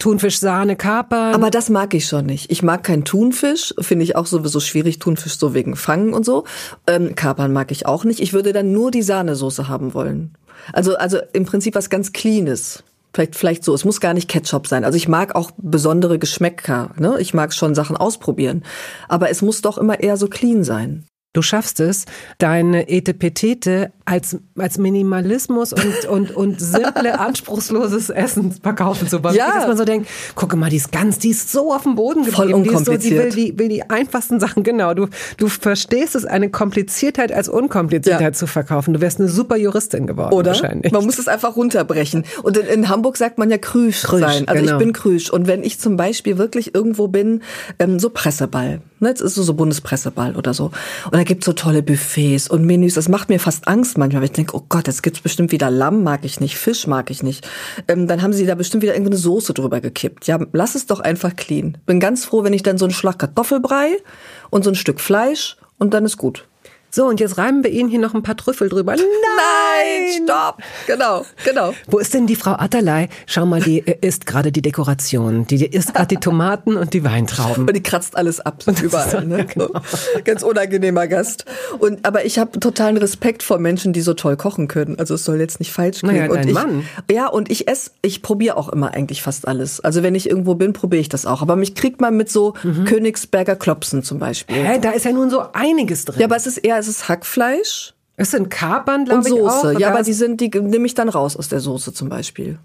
Thunfisch, Sahne, Kapern. Aber das mag ich schon nicht. Ich mag keinen Thunfisch, finde ich auch sowieso schwierig, Thunfisch so wegen Fangen und so. Ähm, Kapern mag ich auch nicht. Ich würde dann nur die Sahnesoße haben wollen. Also, also im Prinzip was ganz Cleanes. Vielleicht, vielleicht so. Es muss gar nicht Ketchup sein. Also ich mag auch besondere Geschmäcker. Ne? Ich mag schon Sachen ausprobieren. Aber es muss doch immer eher so clean sein. Du schaffst es, deine Etepetete als, als Minimalismus und, und, und simple, [LAUGHS] anspruchsloses Essen verkaufen zu wollen. Ja. Dass man so denkt, gucke mal, die ist ganz, die ist so auf dem Boden geblieben. Voll Die, ist so, die, unkompliziert. will, die will die einfachsten Sachen, genau. Du, du verstehst es, eine Kompliziertheit als Unkompliziertheit Ja. zu verkaufen. Du wärst eine super Juristin geworden Oder? wahrscheinlich. Man muss es einfach runterbrechen. Und in, in Hamburg sagt man ja Krüsch, Krüsch, sein. Also genau. ich bin Krüsch. Und wenn ich zum Beispiel wirklich irgendwo bin, ähm, so Presseball. Ne, jetzt ist so, so Bundespresseball oder so. Und da gibt's so tolle Buffets und Menüs. Das macht mir fast Angst manchmal, weil ich denke, oh Gott, jetzt gibt's bestimmt wieder Lamm, mag ich nicht, Fisch mag ich nicht. Ähm, dann haben sie da bestimmt wieder irgendeine Soße drüber gekippt. Ja, lass es doch einfach clean. Bin ganz froh, wenn ich dann so einen Schlag Kartoffelbrei und so ein Stück Fleisch und dann ist gut. So, und jetzt reiben wir Ihnen hier noch ein paar Trüffel drüber. Nein! Nein, stopp! Genau, genau. Wo ist denn die Frau Atterlei? Schau mal, die äh, isst gerade die Dekoration. Die isst gerade die Tomaten und die Weintrauben. Aber die kratzt alles ab, überall. Ne? So. [LAUGHS] Ganz unangenehmer Gast. Und aber ich habe totalen Respekt vor Menschen, die so toll kochen können. Also es soll jetzt nicht falsch klingen. Naja, und dein ich, Mann. Ja, und ich esse, ich probiere auch immer eigentlich fast alles. Also wenn ich irgendwo bin, probiere ich das auch. Aber mich kriegt man mit so Mhm. Königsberger Klopsen zum Beispiel. Hä, da ist ja nun so einiges drin. Ja, aber es ist eher, es ist Hackfleisch es sind Kapern, und glaube ich. Soße. Ja, aber die sind, die nehme ich dann raus aus der Soße zum Beispiel.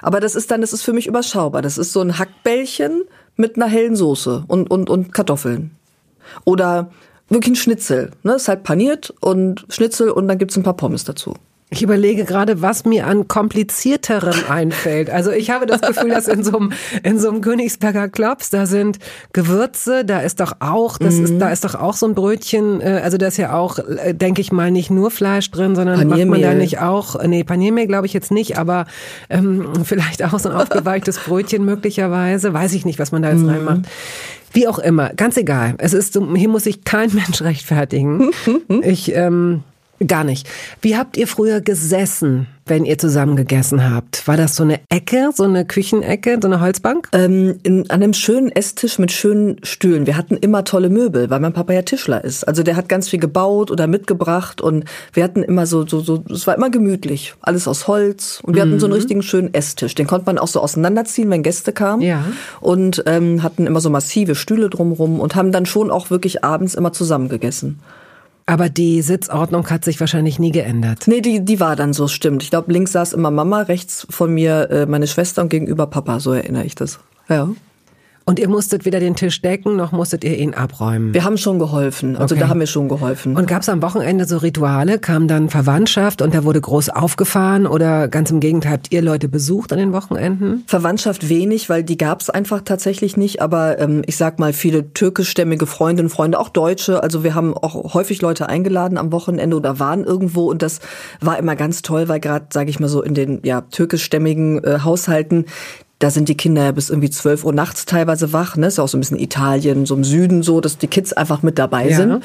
Aber das ist dann, das ist für mich überschaubar. Das ist so ein Hackbällchen mit einer hellen Soße und, und, und Kartoffeln. Oder wirklich ein Schnitzel. Ne? Ist halt paniert und Schnitzel und dann gibt's ein paar Pommes dazu. Ich überlege gerade, was mir an komplizierterem einfällt. Also ich habe das Gefühl, dass in so einem, in so einem Königsberger Klops, da sind Gewürze, da ist doch auch, das ist, da ist doch auch so ein Brötchen, äh, also da ist ja auch, äh, denke ich mal, nicht nur Fleisch drin, sondern macht man da Paniermehl. nicht auch, nee, Paniermehl glaube ich jetzt nicht, aber ähm, vielleicht auch so ein aufgeweichtes [LAUGHS] Brötchen möglicherweise, weiß ich nicht, was man da jetzt reinmacht. Wie auch immer, ganz egal. Es ist, hier muss sich kein Mensch rechtfertigen. [LAUGHS] Ich, ähm, Gar nicht. Wie habt ihr früher gesessen, wenn ihr zusammen gegessen habt? War das so eine Ecke, so eine Küchenecke, so eine Holzbank? Ähm, in, an einem schönen Esstisch mit schönen Stühlen. Wir hatten immer tolle Möbel, weil mein Papa ja Tischler ist. Also der hat ganz viel gebaut oder mitgebracht und wir hatten immer so, so, so, es war immer gemütlich. Alles aus Holz und wir hatten so einen richtigen schönen Esstisch. Den konnte man auch so auseinanderziehen, wenn Gäste kamen. Ja. Und ähm, hatten immer so massive Stühle drumrum und haben dann schon auch wirklich abends immer zusammen gegessen. Aber die Sitzordnung hat sich wahrscheinlich nie geändert. Nee, die, die war dann so, stimmt. Ich glaube, links saß immer Mama, rechts von mir äh, meine Schwester und gegenüber Papa, so erinnere ich das. Ja. Und ihr musstet weder den Tisch decken, noch musstet ihr ihn abräumen. Wir haben schon geholfen. Also Okay. da haben wir schon geholfen. Und gab es am Wochenende so Rituale? Kam dann Verwandtschaft und da wurde groß aufgefahren? Oder ganz im Gegenteil, habt ihr Leute besucht an den Wochenenden? Verwandtschaft wenig, weil die gab es einfach tatsächlich nicht. Aber ähm, ich sag mal, viele türkischstämmige Freundinnen, Freunde, auch Deutsche. Also wir haben auch häufig Leute eingeladen am Wochenende oder waren irgendwo. Und das war immer ganz toll, weil gerade, sage ich mal so, in den ja türkischstämmigen äh, Haushalten da sind die Kinder ja bis irgendwie 12 Uhr nachts teilweise wach, ne? Ist ja auch so ein bisschen Italien, so im Süden so, dass die Kids einfach mit dabei ja. sind.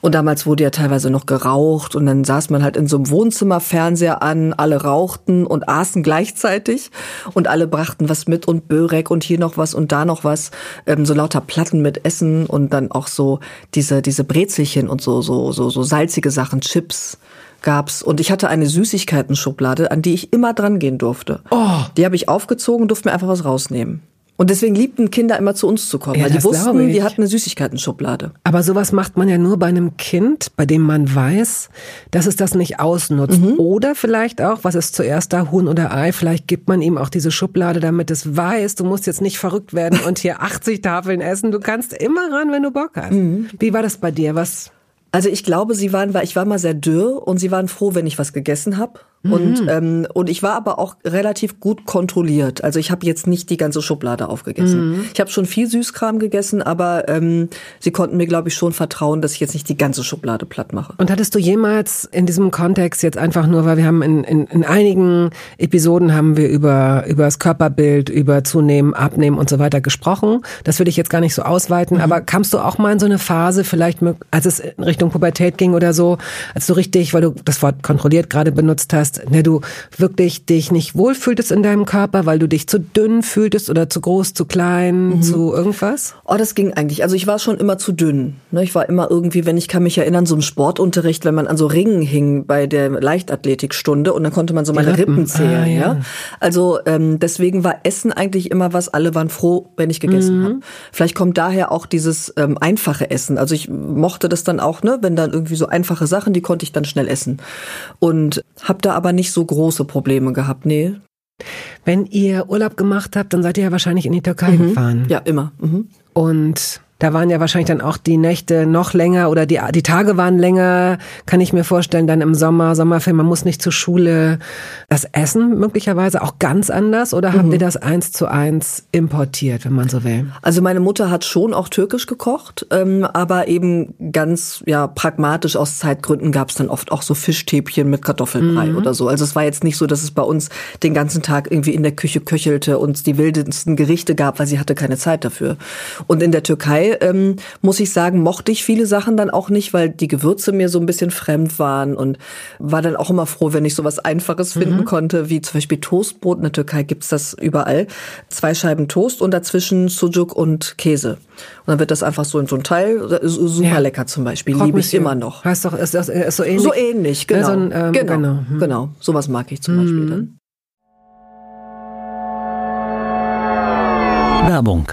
Und damals wurde ja teilweise noch geraucht und dann saß man halt in so einem Wohnzimmer Fernseher an, alle rauchten und aßen gleichzeitig und alle brachten was mit und Börek und hier noch was und da noch was, ähm, so lauter Platten mit Essen und dann auch so diese diese Brezelchen und so so so so salzige Sachen, Chips gab's und ich hatte eine Süßigkeiten-Schublade, an die ich immer dran gehen durfte. Oh. Die habe ich aufgezogen, durfte mir einfach was rausnehmen. Und deswegen liebten Kinder immer zu uns zu kommen, ja, weil die wussten, wir hatten eine Süßigkeiten-Schublade. Aber sowas macht man ja nur bei einem Kind, bei dem man weiß, dass es das nicht ausnutzt. Mhm. Oder vielleicht auch, was ist zuerst da, Huhn oder Ei, vielleicht gibt man ihm auch diese Schublade, damit es weiß, du musst jetzt nicht verrückt werden und hier [LAUGHS] 80 Tafeln essen. Du kannst immer ran, wenn du Bock hast. Mhm. Wie war das bei dir? Was also ich glaube, sie waren, weil ich war mal sehr dürr und sie waren froh, wenn ich was gegessen habe. Mhm. Und, ähm, und ich war aber auch relativ gut kontrolliert. Also ich habe jetzt nicht die ganze Schublade aufgegessen. Mhm. Ich habe schon viel Süßkram gegessen, aber ähm, sie konnten mir, glaube ich, schon vertrauen, dass ich jetzt nicht die ganze Schublade platt mache. Und hattest du jemals in diesem Kontext jetzt einfach nur, weil wir haben in, in, in einigen Episoden haben wir über, über das Körperbild, über Zunehmen, Abnehmen und so weiter gesprochen. Das würde ich jetzt gar nicht so ausweiten, mhm. aber kamst du auch mal in so eine Phase, vielleicht als es in Richtung Pubertät ging oder so, als du richtig, weil du das Wort kontrolliert gerade benutzt hast, hast, ne, du wirklich dich nicht wohlfühltest in deinem Körper, weil du dich zu dünn fühltest oder zu groß, zu klein, mhm. zu irgendwas? Oh, das ging eigentlich. Also ich war schon immer zu dünn. Ne? Ich war immer irgendwie, wenn ich kann mich erinnern, so im Sportunterricht, wenn man an so Ringen hing bei der Leichtathletikstunde und dann konnte man so meine Rippen, Rippen zählen. Ah, ja. ja. Also ähm, deswegen war Essen eigentlich immer was. Alle waren froh, wenn ich gegessen mhm. habe. Vielleicht kommt daher auch dieses ähm, einfache Essen. Also ich mochte das dann auch, ne, wenn dann irgendwie so einfache Sachen, die konnte ich dann schnell essen und habe da aber nicht so große Probleme gehabt, nee. Wenn ihr Urlaub gemacht habt, dann seid ihr ja wahrscheinlich in die Türkei mhm. gefahren. Ja, immer. Mhm. Und da waren ja wahrscheinlich dann auch die Nächte noch länger oder die, die Tage waren länger, kann ich mir vorstellen, dann im Sommer, Sommerfilm, man muss nicht zur Schule. Das Essen möglicherweise auch ganz anders oder mhm. habt ihr das eins zu eins importiert, wenn man so will? Also meine Mutter hat schon auch türkisch gekocht, ähm, aber eben ganz ja pragmatisch aus Zeitgründen gab es dann oft auch so Fischstäbchen mit Kartoffelbrei mhm. oder so. Also es war jetzt nicht so, dass es bei uns den ganzen Tag irgendwie in der Küche köchelte und die wildesten Gerichte gab, weil sie hatte keine Zeit dafür. Und in der Türkei ähm, muss ich sagen, mochte ich viele Sachen dann auch nicht, weil die Gewürze mir so ein bisschen fremd waren und war dann auch immer froh, wenn ich sowas Einfaches finden mhm. konnte, wie zum Beispiel Toastbrot. In der Türkei gibt's das überall. Zwei Scheiben Toast und dazwischen Sujuk und Käse. Und dann wird das einfach so in so ein Teil, super ja. lecker zum Beispiel, liebe ich immer noch. Heißt doch, ist, das, ist so ähnlich? So ähnlich, genau. Ja, so ein, ähm, genau, genau. Mhm. genau. Sowas mag ich zum mhm. Beispiel dann. Werbung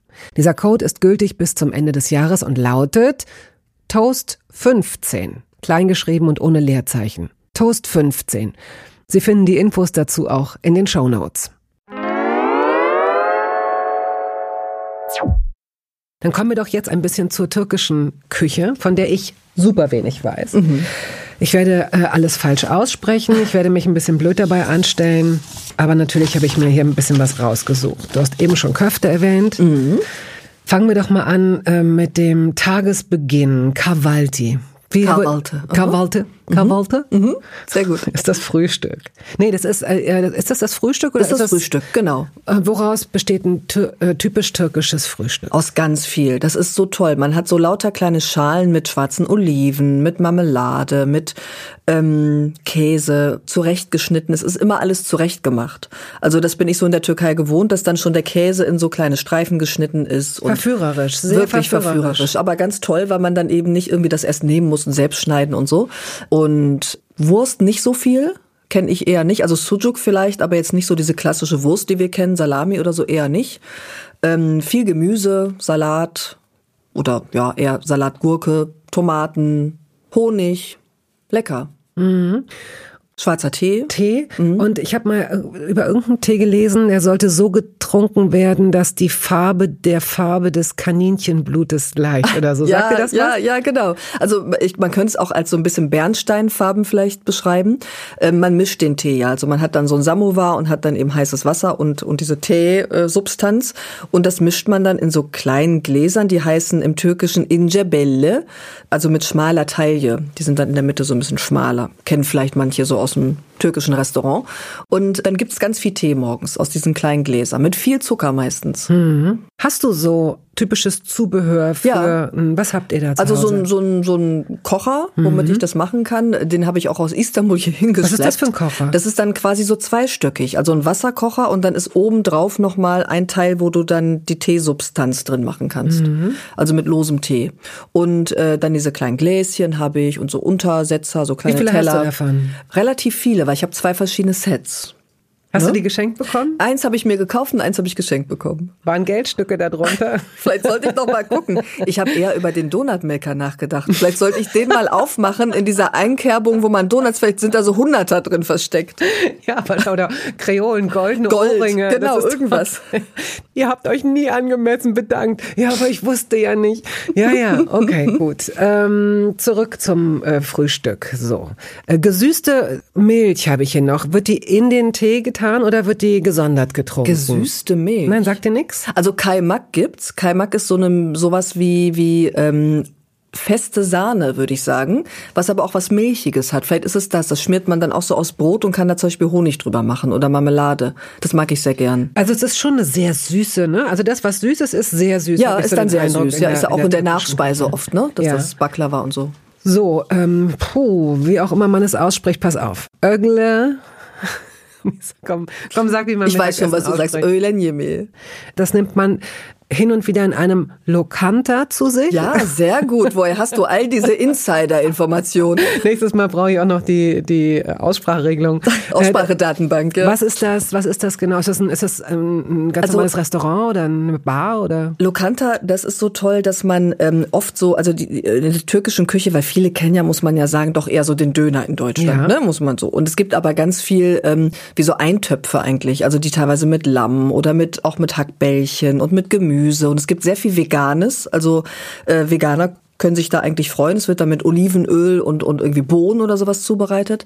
Dieser Code ist gültig bis zum Ende des Jahres und lautet Toast 15, kleingeschrieben und ohne Leerzeichen. Toast 15. Sie finden die Infos dazu auch in den Show Notes. Dann kommen wir doch jetzt ein bisschen zur türkischen Küche, von der ich super wenig weiß. Mhm. Ich werde äh, alles falsch aussprechen, ich werde mich ein bisschen blöd dabei anstellen, aber natürlich habe ich mir hier ein bisschen was rausgesucht. Du hast eben schon Köfte erwähnt. Mhm. Fangen wir doch mal an äh, mit dem Tagesbeginn, Kavalti. Wie Kavalte. Kavalte. Kavalte? Mhm. mhm. Sehr gut. Ist das Frühstück? Nee, das ist, äh, ist das das Frühstück? Oder das ist das, ist das Frühstück, genau. Äh, woraus besteht ein äh, typisch türkisches Frühstück? Aus ganz viel. Das ist so toll. Man hat so lauter kleine Schalen mit schwarzen Oliven, mit Marmelade, mit ähm, Käse, zurechtgeschnitten. Es ist immer alles zurechtgemacht. Also das bin ich so in der Türkei gewohnt, dass dann schon der Käse in so kleine Streifen geschnitten ist. Und verführerisch, sehr wirklich verführerisch. verführerisch. Aber ganz toll, weil man dann eben nicht irgendwie das Essen nehmen muss und selbst schneiden und so. Und Wurst nicht so viel, kenne ich eher nicht. Also Sujuk vielleicht, aber jetzt nicht so diese klassische Wurst, die wir kennen, Salami oder so eher nicht. Ähm, viel Gemüse, Salat oder ja, eher Salatgurke, Tomaten, Honig. Lecker. Mhm. Schwarzer Tee. Tee. Mhm. Und ich habe mal äh, über irgendeinen Tee gelesen, der sollte so getrunken werden, dass die Farbe der Farbe des Kaninchenblutes gleicht oder so. [LAUGHS] ja, Sagt ihr das Ja, was? ja, genau. Also ich, man könnte es auch als so ein bisschen Bernsteinfarben vielleicht beschreiben. Ähm, man mischt den Tee ja. Also man hat dann so ein Samovar und hat dann eben heißes Wasser und, und diese Teesubstanz. Und das mischt man dann in so kleinen Gläsern, die heißen im Türkischen Injebelle, also mit schmaler Taille. Die sind dann in der Mitte so ein bisschen schmaler. Kennen vielleicht manche so aus aus dem türkischen Restaurant. Und dann gibt es ganz viel Tee morgens aus diesen kleinen Gläsern mit viel Zucker meistens. Mhm. Hast du so typisches Zubehör für, ja. was habt ihr da Also so ein, so, ein, so ein Kocher, womit mhm. ich das machen kann, den habe ich auch aus Istanbul hier hingeschleppt. Was ist das für ein Kocher? Das ist dann quasi so zweistöckig, also ein Wasserkocher und dann ist oben drauf nochmal ein Teil, wo du dann die Teesubstanz drin machen kannst. Mhm. Also mit losem Tee. Und äh, dann diese kleinen Gläschen habe ich und so Untersetzer, so kleine Wie viele Teller. Hast du davon? Relativ viele, weil ich habe zwei verschiedene Sets. Hast ne? du die geschenkt bekommen? Eins habe ich mir gekauft und eins habe ich geschenkt bekommen. Waren Geldstücke darunter? [LAUGHS] Vielleicht sollte ich noch mal gucken. Ich habe eher über den Donutmaker nachgedacht. Vielleicht sollte ich den mal aufmachen in dieser Einkerbung, wo man Donuts, vielleicht sind da so Hunderter drin versteckt. Ja, aber schau da, Kreolen, goldene Gold, Ohrringe. Genau, irgendwas. Toll. [LAUGHS] Ihr habt euch nie angemessen bedankt. Ja, aber ich wusste ja nicht. Ja, ja, okay, [LAUGHS] gut. Ähm, zurück zum äh, Frühstück. So, äh, gesüßte Milch habe ich hier noch. Wird die in den Tee getan? Getan oder wird die gesondert getrunken? Gesüßte Milch. Nein, sagt dir nix? Also Kaimak gibt's. Kaimak ist so eine sowas wie wie ähm, feste Sahne, würde ich sagen, was aber auch was Milchiges hat. Vielleicht ist es das. Das schmiert man dann auch so aus Brot und kann da zum Beispiel Honig drüber machen oder Marmelade. Das mag ich sehr gern. Also es ist schon eine sehr süße, ne? Also das, was süß ist, ist sehr süß. Ja, ist dann sehr süß. Ja, ist ja auch in der, in der Nachspeise oft, ne? Das ja. ist Baklava und so. So, ähm, puh, wie auch immer man es ausspricht, pass auf. Ögle [LAUGHS] komm, komm, sag, wie man Ich weiß schon, was du sagst. Ölenjemehl. Das nimmt man hin und wieder in einem Lokanta zu sich. Ja, sehr gut. Woher hast du all diese Insider-Informationen? [LAUGHS] Nächstes Mal brauche ich auch noch die, die Ausspracheregelung. [LAUGHS] Aussprachedatenbank, ja. Was ist das, was ist das genau? Ist das ein, ist das ein ganz also, normales Restaurant oder eine Bar oder? Lokanta, das ist so toll, dass man ähm, oft so, also die, in der türkischen Küche, weil viele kennen ja, muss man ja sagen, doch eher so den Döner in Deutschland, ja. ne, muss man so. Und es gibt aber ganz viel, ähm, wie so Eintöpfe eigentlich, also die teilweise mit Lamm oder mit, auch mit Hackbällchen und mit Gemüse Gemüse und es gibt sehr viel Veganes. Also äh, Veganer können sich da eigentlich freuen. Es wird dann mit Olivenöl und, und irgendwie Bohnen oder sowas zubereitet.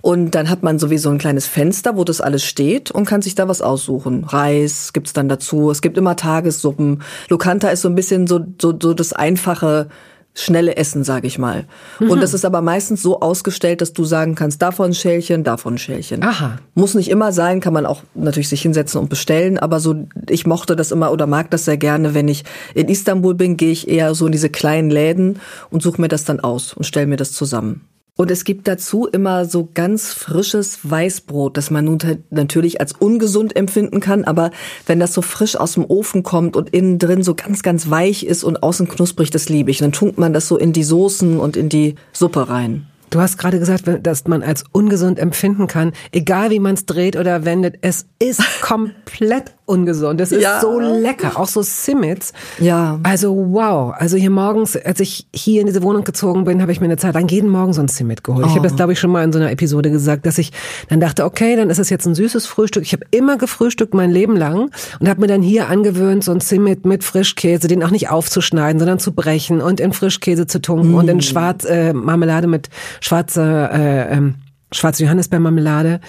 Und dann hat man sowieso ein kleines Fenster, wo das alles steht und kann sich da was aussuchen. Reis gibt's dann dazu. Es gibt immer Tagessuppen. Lokanta ist so ein bisschen so, so, so das einfache schnelle Essen, sage ich mal. Mhm. Und das ist aber meistens so ausgestellt, dass du sagen kannst, davon Schälchen, davon Schälchen. Aha. Muss nicht immer sein, kann man auch natürlich sich hinsetzen und bestellen, aber so ich mochte das immer oder mag das sehr gerne, wenn ich in Istanbul bin, gehe ich eher so in diese kleinen Läden und suche mir das dann aus und stelle mir das zusammen. Und es gibt dazu immer so ganz frisches Weißbrot, das man nun natürlich als ungesund empfinden kann, aber wenn das so frisch aus dem Ofen kommt und innen drin so ganz, ganz weich ist und außen knusprig, das liebe ich. dann tunkt man das so in die Soßen und in die Suppe rein. Du hast gerade gesagt, dass man als ungesund empfinden kann, egal wie man es dreht oder wendet, es ist [LAUGHS] komplett ungesund. Es ist ja. so lecker, auch so Simmits. Ja. Also wow. Also hier morgens, als ich hier in diese Wohnung gezogen bin, habe ich mir eine Zeit lang jeden Morgen so ein Simit geholt. Oh. Ich habe das, glaube ich, schon mal in so einer Episode gesagt, dass ich dann dachte, okay, dann ist es jetzt ein süßes Frühstück. Ich habe immer gefrühstückt mein Leben lang und habe mir dann hier angewöhnt, so ein Simit mit Frischkäse, den auch nicht aufzuschneiden, sondern zu brechen und in Frischkäse zu tunken mm. und in Schwarz äh, Marmelade mit schwarzer äh, ähm, schwarze Johannisbeermarmelade.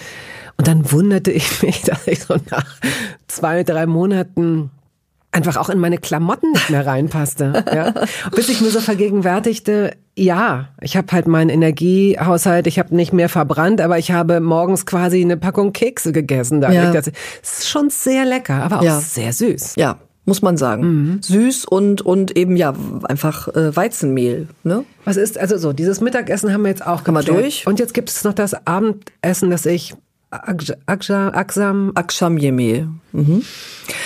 Und dann wunderte ich mich, [LAUGHS] dass ich so nach zwei, drei Monaten einfach auch in meine Klamotten nicht mehr reinpasste. Ja? [LAUGHS] Bis ich mir so vergegenwärtigte, ja, ich habe halt meinen Energiehaushalt, ich habe nicht mehr verbrannt, aber ich habe morgens quasi eine Packung Kekse gegessen. Da ja. Das ist schon sehr lecker, aber auch ja. sehr süß. Ja, muss man sagen. Mhm. Süß und und eben ja einfach äh, Weizenmehl. Ne? Was ist also so? Dieses Mittagessen haben wir jetzt auch. Kann man durch? Und jetzt gibt es noch das Abendessen, das ich Aksam. Aksham Yemeği. Mhm.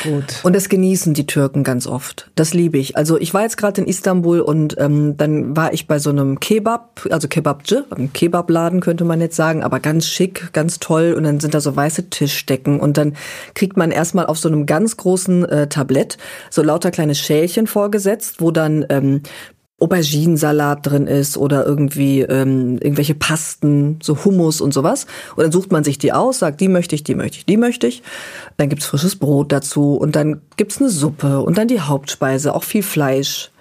Gut. Und das genießen die Türken ganz oft. Das liebe ich. Also ich war jetzt gerade in Istanbul und ähm, dann war ich bei so einem Kebab, also Kebabce, einem Kebabladen könnte man jetzt sagen, aber ganz schick, ganz toll. Und dann sind da so weiße Tischdecken und dann kriegt man erstmal auf so einem ganz großen äh, Tablett so lauter kleine Schälchen vorgesetzt, wo dann ähm, Auberginensalat drin ist oder irgendwie ähm, irgendwelche Pasten, so Hummus und sowas. Und dann sucht man sich die aus, sagt, die möchte ich, die möchte ich, die möchte ich. Dann gibt's frisches Brot dazu und dann gibt's eine Suppe und dann die Hauptspeise, auch viel Fleisch.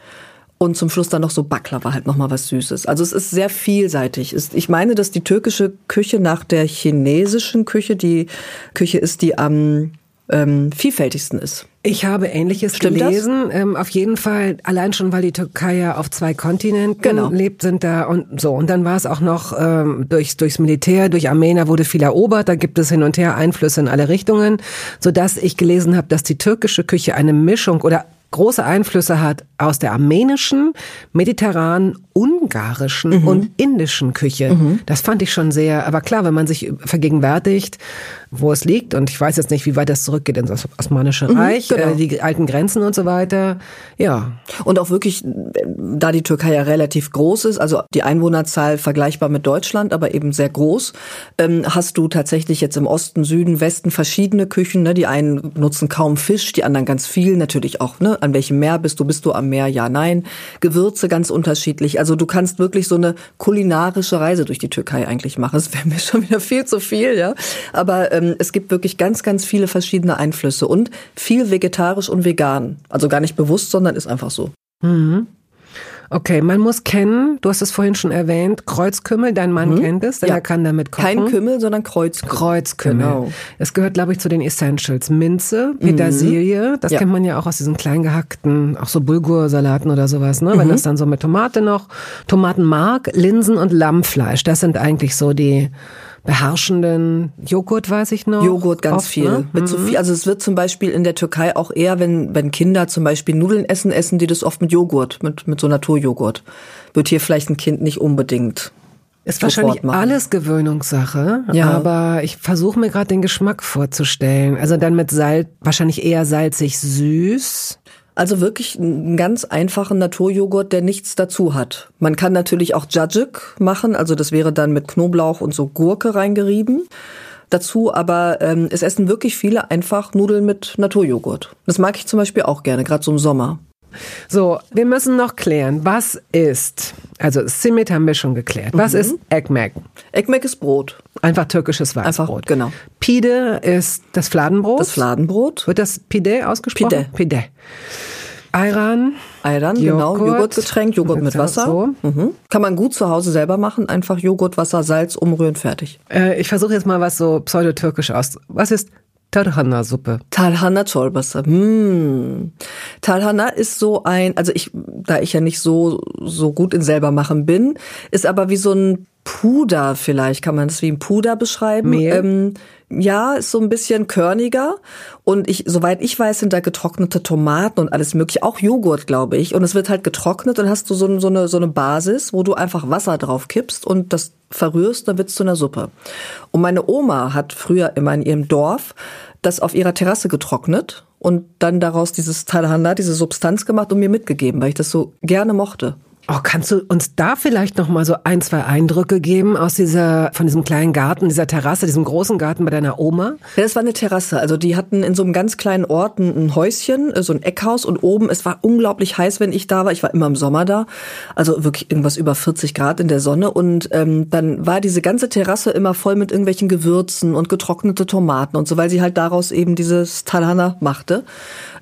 Und zum Schluss dann noch so Baklava, halt nochmal was Süßes. Also es ist sehr vielseitig. Ich meine, dass die türkische Küche nach der chinesischen Küche die Küche ist, die am ähm, vielfältigsten ist. Ich habe Ähnliches Stimmt gelesen. Ähm, auf jeden Fall, allein schon, weil die Türkei ja auf zwei Kontinenten genau. lebt, sind da und so. Und dann war es auch noch ähm, durch, durchs Militär, durch Armenier wurde viel erobert. Da gibt es hin und her Einflüsse in alle Richtungen, so dass ich gelesen habe, dass die türkische Küche eine Mischung oder große Einflüsse hat aus der armenischen, mediterranen, ungarischen mhm. und indischen Küche. Mhm. Das fand ich schon sehr, aber klar, wenn man sich vergegenwärtigt, wo es liegt, und ich weiß jetzt nicht, wie weit das zurückgeht ins Osmanische mhm, Reich, genau. äh, die alten Grenzen und so weiter, ja. Und auch wirklich, da die Türkei ja relativ groß ist, also die Einwohnerzahl vergleichbar mit Deutschland, aber eben sehr groß, ähm, hast du tatsächlich jetzt im Osten, Süden, Westen verschiedene Küchen. Ne? Die einen nutzen kaum Fisch, die anderen ganz viel, natürlich auch, ne? An welchem Meer bist du, bist du am Meer, ja, nein. Gewürze ganz unterschiedlich. Also du kannst wirklich so eine kulinarische Reise durch die Türkei eigentlich machen. Das wäre mir [LAUGHS] schon wieder viel zu viel, ja. Aber ähm, es gibt wirklich ganz, ganz viele verschiedene Einflüsse und viel vegetarisch und vegan. Also gar nicht bewusst, sondern ist einfach so. Mhm. Okay, man muss kennen, du hast es vorhin schon erwähnt, Kreuzkümmel, dein Mann mhm. kennt es, denn ja. er kann damit kochen. Kein Kümmel, sondern Kreuzkümmel. Kreuzkümmel. Genau. Es gehört, glaube ich, zu den Essentials. Minze, Petersilie, das ja. kennt man ja auch aus diesen klein gehackten, auch so Bulgursalaten oder sowas, ne? Mhm. Wenn das dann so mit Tomate noch, Tomatenmark, Linsen und Lammfleisch, das sind eigentlich so die beherrschenden Joghurt, weiß ich noch. Joghurt ganz oft, viel. Ne? Mit mhm. so viel. Also es wird zum Beispiel in der Türkei auch eher, wenn, wenn Kinder zum Beispiel Nudeln essen, essen die das oft mit Joghurt, mit, mit so Naturjoghurt. Wird hier vielleicht ein Kind nicht unbedingt ist wahrscheinlich machen. alles Gewöhnungssache, ja. aber ich versuche mir gerade den Geschmack vorzustellen. Also dann mit Salz, wahrscheinlich eher salzig süß. Also wirklich einen ganz einfachen Naturjoghurt, der nichts dazu hat. Man kann natürlich auch Jajik machen, also das wäre dann mit Knoblauch und so Gurke reingerieben dazu, aber ähm, es essen wirklich viele einfach Nudeln mit Naturjoghurt. Das mag ich zum Beispiel auch gerne, gerade so im Sommer. So, wir müssen noch klären, was ist, also Simit haben wir schon geklärt. Was ist Ekmek? Ekmek ist Brot. Einfach türkisches Einfach, Weißbrot. genau. Pide ist das Fladenbrot. Das Fladenbrot. Wird das Pide ausgesprochen? Pide. Pide. Ayran. Ayran, genau. Joghurt. Joghurtgetränk, Joghurt mit Wasser. So. Mhm. Kann man gut zu Hause selber machen. Einfach Joghurt, Wasser, Salz, umrühren, fertig. Äh, ich versuche jetzt mal was so pseudotürkisch aus. Was ist Tarhana-Suppe? Talhana Çorbası. Hm. Talhana ist so ein, also ich, da ich ja nicht so, so gut in selber machen bin, ist aber wie so ein Puder vielleicht, kann man das wie ein Puder beschreiben. Mehl? Ähm, ja, ist so ein bisschen körniger und ich, soweit ich weiß, sind da getrocknete Tomaten und alles mögliche, auch Joghurt, glaube ich. Und es wird halt getrocknet und hast du so, so, eine, so eine Basis, wo du einfach Wasser drauf kippst und das verrührst, dann wird's zu einer Suppe. Und meine Oma hat früher immer in ihrem Dorf das auf ihrer Terrasse getrocknet und dann daraus dieses Talhanda, diese Substanz gemacht und mir mitgegeben, weil ich das so gerne mochte. Oh, kannst du uns da vielleicht noch mal so ein, zwei Eindrücke geben aus dieser, von diesem kleinen Garten, dieser Terrasse, diesem großen Garten bei deiner Oma? Ja, das war eine Terrasse. Also die hatten in so einem ganz kleinen Ort ein Häuschen, äh, so ein Eckhaus und oben, es war unglaublich heiß, wenn ich da war. Ich war immer im Sommer da. Also wirklich irgendwas über 40 Grad in der Sonne. Und ähm, dann war diese ganze Terrasse immer voll mit irgendwelchen Gewürzen und getrocknete Tomaten und so, weil sie halt daraus eben dieses Talhana machte.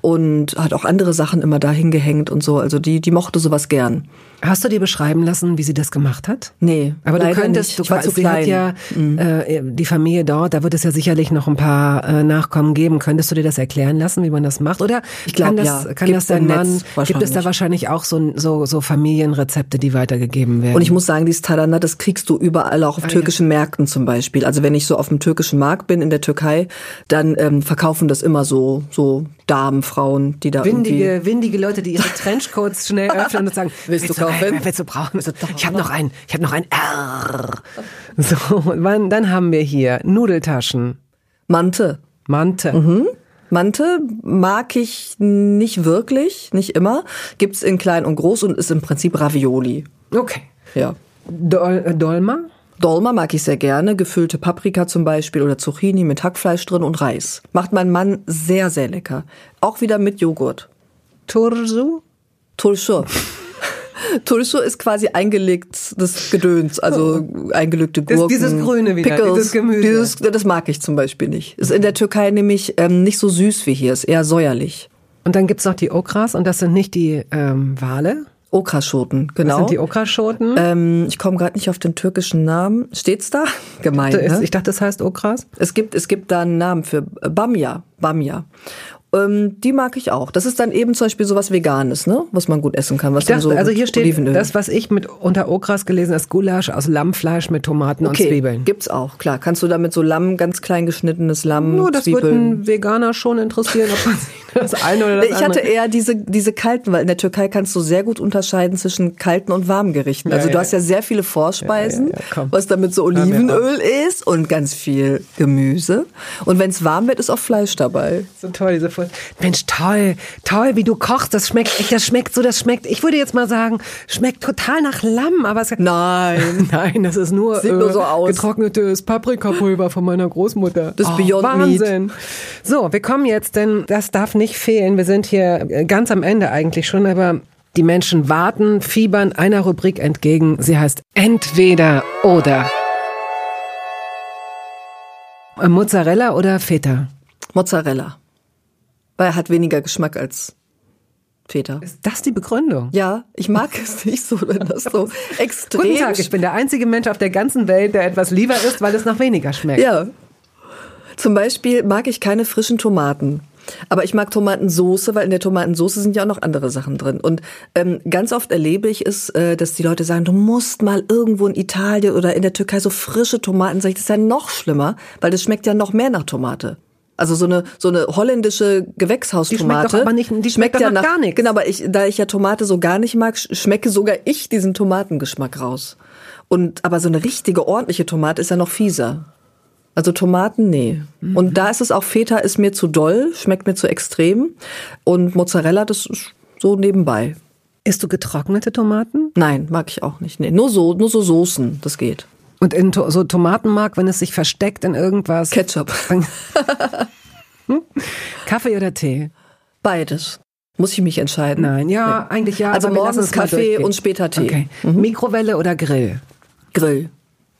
Und hat auch andere Sachen immer da hingehängt und so. Also die, die mochte sowas gern. Hast du dir beschreiben lassen, wie sie das gemacht hat? Nee, Aber du könntest, nicht. du zu sie hat klein. Mhm. ja äh, die Familie dort, da wird es ja sicherlich noch ein paar äh, Nachkommen geben. Könntest du dir das erklären lassen, wie man das macht? Oder Ich glaub, kann das, ja. kann Gibt's das dein Mann, gibt es da wahrscheinlich. auch so, so, so Familienrezepte, die weitergegeben werden? Und ich muss sagen, dieses Talana, das kriegst du überall, auch auf türkischen Märkten zum Beispiel. Also wenn ich so auf dem türkischen Markt bin in der Türkei, dann ähm, verkaufen das immer so so Damen, Frauen, die da irgendwie Windige, windige Leute, die ihre Trenchcoats schnell [LAUGHS] öffnen und sagen, Willst du kaufen? Äh, willst du brauchen? Ich habe noch einen, ich habe noch ein R. So, dann haben wir hier Nudeltaschen, Mante. Mante. Mhm. Mante mag ich nicht wirklich, nicht immer. Gibt's in klein und groß und ist im Prinzip Ravioli. Okay. Ja. Dol äh, Dolma? Dolma mag ich sehr gerne, gefüllte Paprika zum Beispiel oder Zucchini mit Hackfleisch drin und Reis. Macht mein Mann sehr, sehr lecker. Auch wieder mit Joghurt. Tursu? Tulschu. Tulschu ist quasi eingelegtes Gedöns, also [LAUGHS] eingelegte Das- Gurken. dieses Grüne wieder, Pickles, dieses Gemüse. Dieses, das mag ich zum Beispiel nicht. Ist in der Türkei nämlich ähm, nicht so süß wie hier, ist eher säuerlich. Und dann gibt's noch die Okras und das sind nicht die ähm, Wale. Okraschoten, Das genau. sind die Okraschoten. ähm, ich komme gerade nicht auf den türkischen Namen. Steht's da? [LAUGHS] Gemein. Da ist- Ne? Ich dachte, das heißt Okras. Es gibt, es gibt da einen Namen für äh, Bamia. Ähm, die mag ich auch. Das ist dann eben zum Beispiel sowas Veganes, ne? Was man gut essen kann. Was dachte, so also hier steht Olivenöl. das, was ich mit unter Okras gelesen habe, Gulasch aus Lammfleisch mit Tomaten und okay, Zwiebeln. gibt's auch, klar. Kannst du damit so Lamm, ganz klein geschnittenes Lamm, Nur das würde Zwiebeln. ein Veganer schon interessieren, ob man [LAUGHS] das eine oder das Ich hatte andere... eher diese, diese kalten, weil in der Türkei kannst du sehr gut unterscheiden zwischen kalten und warmen Gerichten. Also Ja, du ja, hast ja sehr viele Vorspeisen, Ja, was damit so Olivenöl ist und ganz viel Gemüse. Und wenn es warm wird, ist auch Fleisch dabei. So toll, diese Folge. Mensch, toll, toll, wie du kochst. Das schmeckt echt, das schmeckt so, das schmeckt, ich würde jetzt mal sagen, schmeckt total nach Lamm, aber es Nein. [LAUGHS] Nein, das ist nur, äh, Sieht nur so aus. getrocknetes Paprikapulver von meiner Großmutter. Das ist Beyond Meat. Wahnsinn. So, wir kommen jetzt, denn das darf nicht fehlen. Wir sind hier äh, ganz am Ende eigentlich schon, aber die Menschen warten, fiebern einer Rubrik entgegen. Sie heißt Entweder oder. Äh, Mozzarella oder Feta? Mozzarella. Weil er hat weniger Geschmack als Feta. Ist das die Begründung? Ja, ich mag es nicht so, wenn das so [LAUGHS] extrem Guten Tag, ich bin der einzige Mensch auf der ganzen Welt, der etwas lieber isst, weil es noch weniger schmeckt. Ja. Zum Beispiel mag ich keine frischen Tomaten. Aber ich mag Tomatensoße, weil in der Tomatensoße sind ja auch noch andere Sachen drin. Und ähm, ganz oft erlebe ich es, äh, dass die Leute sagen, du musst mal irgendwo in Italien oder in der Türkei so frische Tomaten. Sag ich, das ist ja noch schlimmer, weil das schmeckt ja noch mehr nach Tomate. Also so eine so eine holländische Gewächshaustomate. Die schmeckt doch aber nicht- die schmeckt doch nach gar nichts. Genau, aber ich, da ich ja Tomate so gar nicht mag, sch- schmecke sogar ich diesen Tomatengeschmack raus. Und aber so eine richtige ordentliche Tomate ist ja noch fieser. Also Tomaten, nee. Mhm. Und da ist es auch, Feta ist mir zu doll, schmeckt mir zu extrem. Und Mozzarella, das ist so nebenbei. Isst du getrocknete Tomaten? Nein, mag ich auch nicht. Nee, nur so, nur so Soßen, das geht. Und in to so Tomatenmark, wenn es sich versteckt in irgendwas. Ketchup. [LAUGHS] Kaffee oder Tee? Beides. Muss ich mich entscheiden? Nein, ja, nee. eigentlich ja. Also morgens Kaffee und später Tee. Okay. Mhm. Mikrowelle oder Grill? Grill.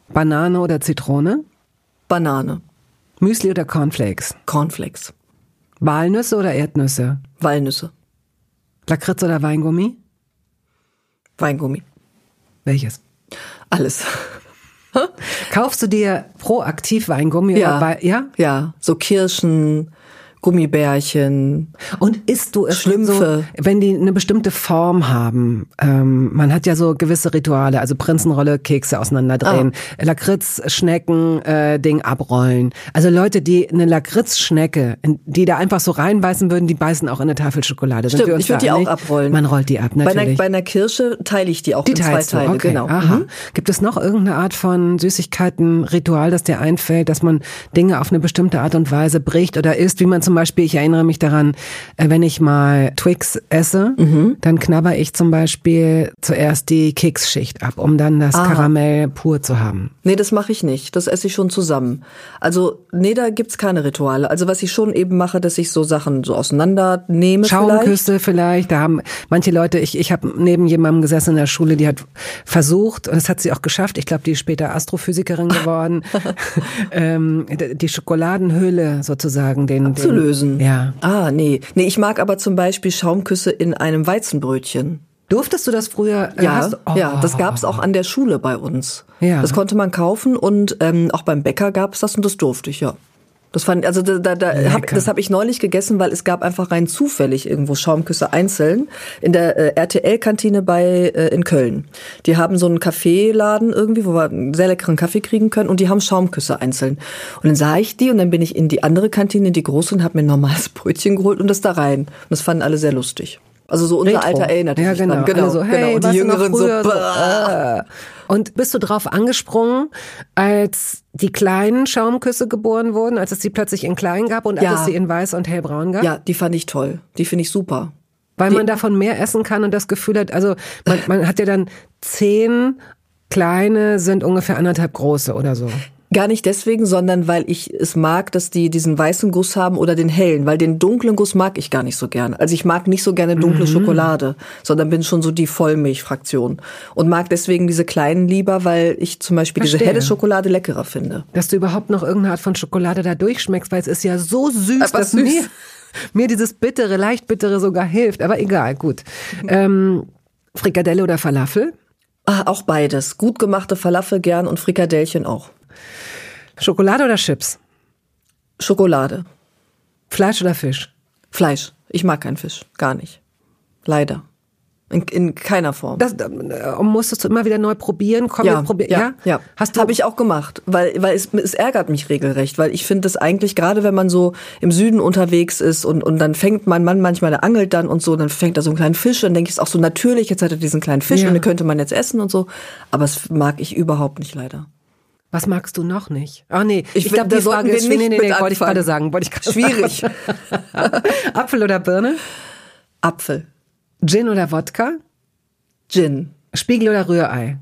Banane oder Zitrone? Banane. Müsli oder Cornflakes? Cornflakes. Walnüsse oder Erdnüsse? Walnüsse. Lakritz oder Weingummi? Weingummi. Welches? Alles. Kaufst du dir proaktiv Weingummi? Ja. Oder ja? Ja. So Kirschen, Gummibärchen. Und isst du es Schlümpfe. So, wenn die eine bestimmte Form haben? Ähm, man hat ja so gewisse Rituale, also Prinzenrolle, Kekse auseinanderdrehen, ah. Lakritz, Schnecken, äh, Ding abrollen. Also Leute, die eine Lakritz-Schnecke, die da einfach so reinbeißen würden, die beißen auch in eine Tafel Schokolade. Stimmt, ich würde die auch abrollen. Man rollt die ab, natürlich. Bei einer, bei einer Kirsche teile ich die auch die in zwei Teile, okay. genau. Aha. Mhm. Gibt es noch irgendeine Art von Süßigkeiten, Ritual, das dir einfällt, dass man Dinge auf eine bestimmte Art und Weise bricht oder isst, wie man zum Beispiel, ich erinnere mich daran, äh, wenn ich mal Twix esse, mhm. dann knabber ich zum Beispiel zuerst die Keksschicht ab, um dann das Aha. Karamell pur zu haben. Nee, das mache ich nicht. Das esse ich schon zusammen. Also, nee, da gibt's keine Rituale. Also, was ich schon eben mache, dass ich so Sachen so auseinandernehme. Schaumküsse vielleicht. vielleicht. Da haben manche Leute, ich, ich habe neben jemandem gesessen in der Schule, die hat versucht, und das hat sie auch geschafft, ich glaube, die ist später Astrophysikerin geworden, [LAUGHS] [LAUGHS] ähm, die Schokoladenhöhle sozusagen den, abzulösen. Den, ja. Ah, nee. Nee, ich mag aber zum Beispiel Schaumküsse in einem Weizenbrötchen. Durftest du das früher? Äh, ja, oh. ja, das gab's auch an der Schule bei uns. Ja. Das konnte man kaufen und ähm, auch beim Bäcker gab's das und das durfte ich, ja. Das fand also da, da, da hab, das habe ich neulich gegessen, weil es gab einfach rein zufällig irgendwo Schaumküsse einzeln in der äh, RTL-Kantine bei äh, in Köln. Die haben so einen Kaffeeladen irgendwie, wo wir einen sehr leckeren Kaffee kriegen können und die haben Schaumküsse einzeln. Und dann sah ich die und dann bin ich in die andere Kantine, in die große und habe mir ein normales [LAUGHS] Brötchen geholt und das da rein. Und das fanden alle sehr lustig. Also so unser Retro. Alter erinnert ja, sich genau. dran. Genau, Alle so, hey, genau. Und die Jüngeren so, so äh. Und bist du drauf angesprungen, als die kleinen Schaumküsse geboren wurden, als es die plötzlich in klein gab und Ja. als es sie in weiß und hellbraun gab? Ja, die fand ich toll. Die finde ich super. Weil Die- man davon mehr essen kann und das Gefühl hat, also man, man hat ja dann zehn kleine sind ungefähr anderthalb große oder so. Gar nicht deswegen, sondern weil ich es mag, dass die diesen weißen Guss haben oder den hellen, weil den dunklen Guss mag ich gar nicht so gern. Also ich mag nicht so gerne dunkle Mhm. Schokolade, sondern bin schon so die Vollmilchfraktion und mag deswegen diese kleinen lieber, weil ich zum Beispiel diese Verstehe. helle Schokolade leckerer finde. Dass du überhaupt noch irgendeine Art von Schokolade da durchschmeckst, weil es ist ja so süß, Aber dass süß. mir, mir dieses bittere, leicht bittere sogar hilft. Aber egal, gut. Ähm, Frikadelle oder Falafel? Ah, auch beides. Gut gemachte Falafel gern und Frikadellchen auch. Schokolade oder Chips? Schokolade. Fleisch oder Fisch? Fleisch. Ich mag keinen Fisch. Gar nicht. Leider. In, in keiner Form. Das äh, musstest du immer wieder neu probieren? Komm, ja, wir probieren. ja, ja. Hast du Habe ich auch gemacht, weil, weil es, es ärgert mich regelrecht, weil ich finde das eigentlich, gerade wenn man so im Süden unterwegs ist und, und dann fängt mein Mann manchmal, der angelt dann und so, dann fängt er so einen kleinen Fisch, dann denke ich, ist auch so natürlich, jetzt hat er diesen kleinen Fisch Ja. und den könnte man jetzt essen und so. Aber es mag ich überhaupt nicht leider. Was magst du noch nicht? Ah nee, ich, Ich- glaube, die Frage ist nicht nee, nee, nee, wollte ich gerade sagen, wollte ich gerade Schwierig. [LAUGHS] Apfel oder Birne? Apfel, Gin oder Wodka? Gin, Spiegel oder Rührei?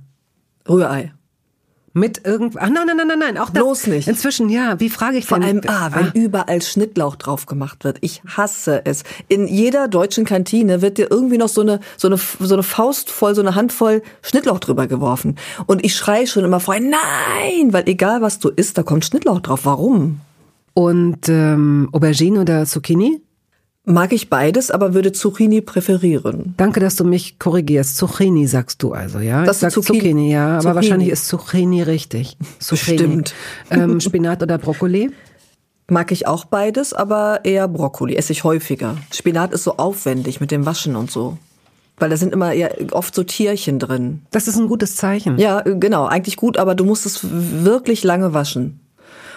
Rührei. Mit irgend Ach nein, nein, nein, nein, nein, auch das. Bloß nicht. Inzwischen ja, wie frage ich Vor denn? allem, ah, wenn überall Schnittlauch drauf gemacht wird. Ich hasse es. In jeder deutschen Kantine wird dir irgendwie noch so eine, so eine, so eine Faust voll, so eine Handvoll Schnittlauch drüber geworfen. Und ich schreie schon immer vorher, nein! Weil egal was du isst, da kommt Schnittlauch drauf. Warum? Und ähm, Aubergine oder Zucchini? Mag ich beides, aber würde Zucchini präferieren. Danke, dass du mich korrigierst. Zucchini sagst du also, ja? Das ich ist sag Zucchini. Zucchini, ja, aber Zucchini. wahrscheinlich ist Zucchini richtig. [LAUGHS] Zucchini. Bestimmt. Ähm, Spinat oder Brokkoli? [LAUGHS] Mag ich auch beides, aber eher Brokkoli. Esse ich häufiger. Spinat ist so aufwendig mit dem Waschen und so. Weil da sind immer ja oft so Tierchen drin. Das ist ein gutes Zeichen. Ja, äh, genau, eigentlich gut, aber du musst es wirklich lange waschen.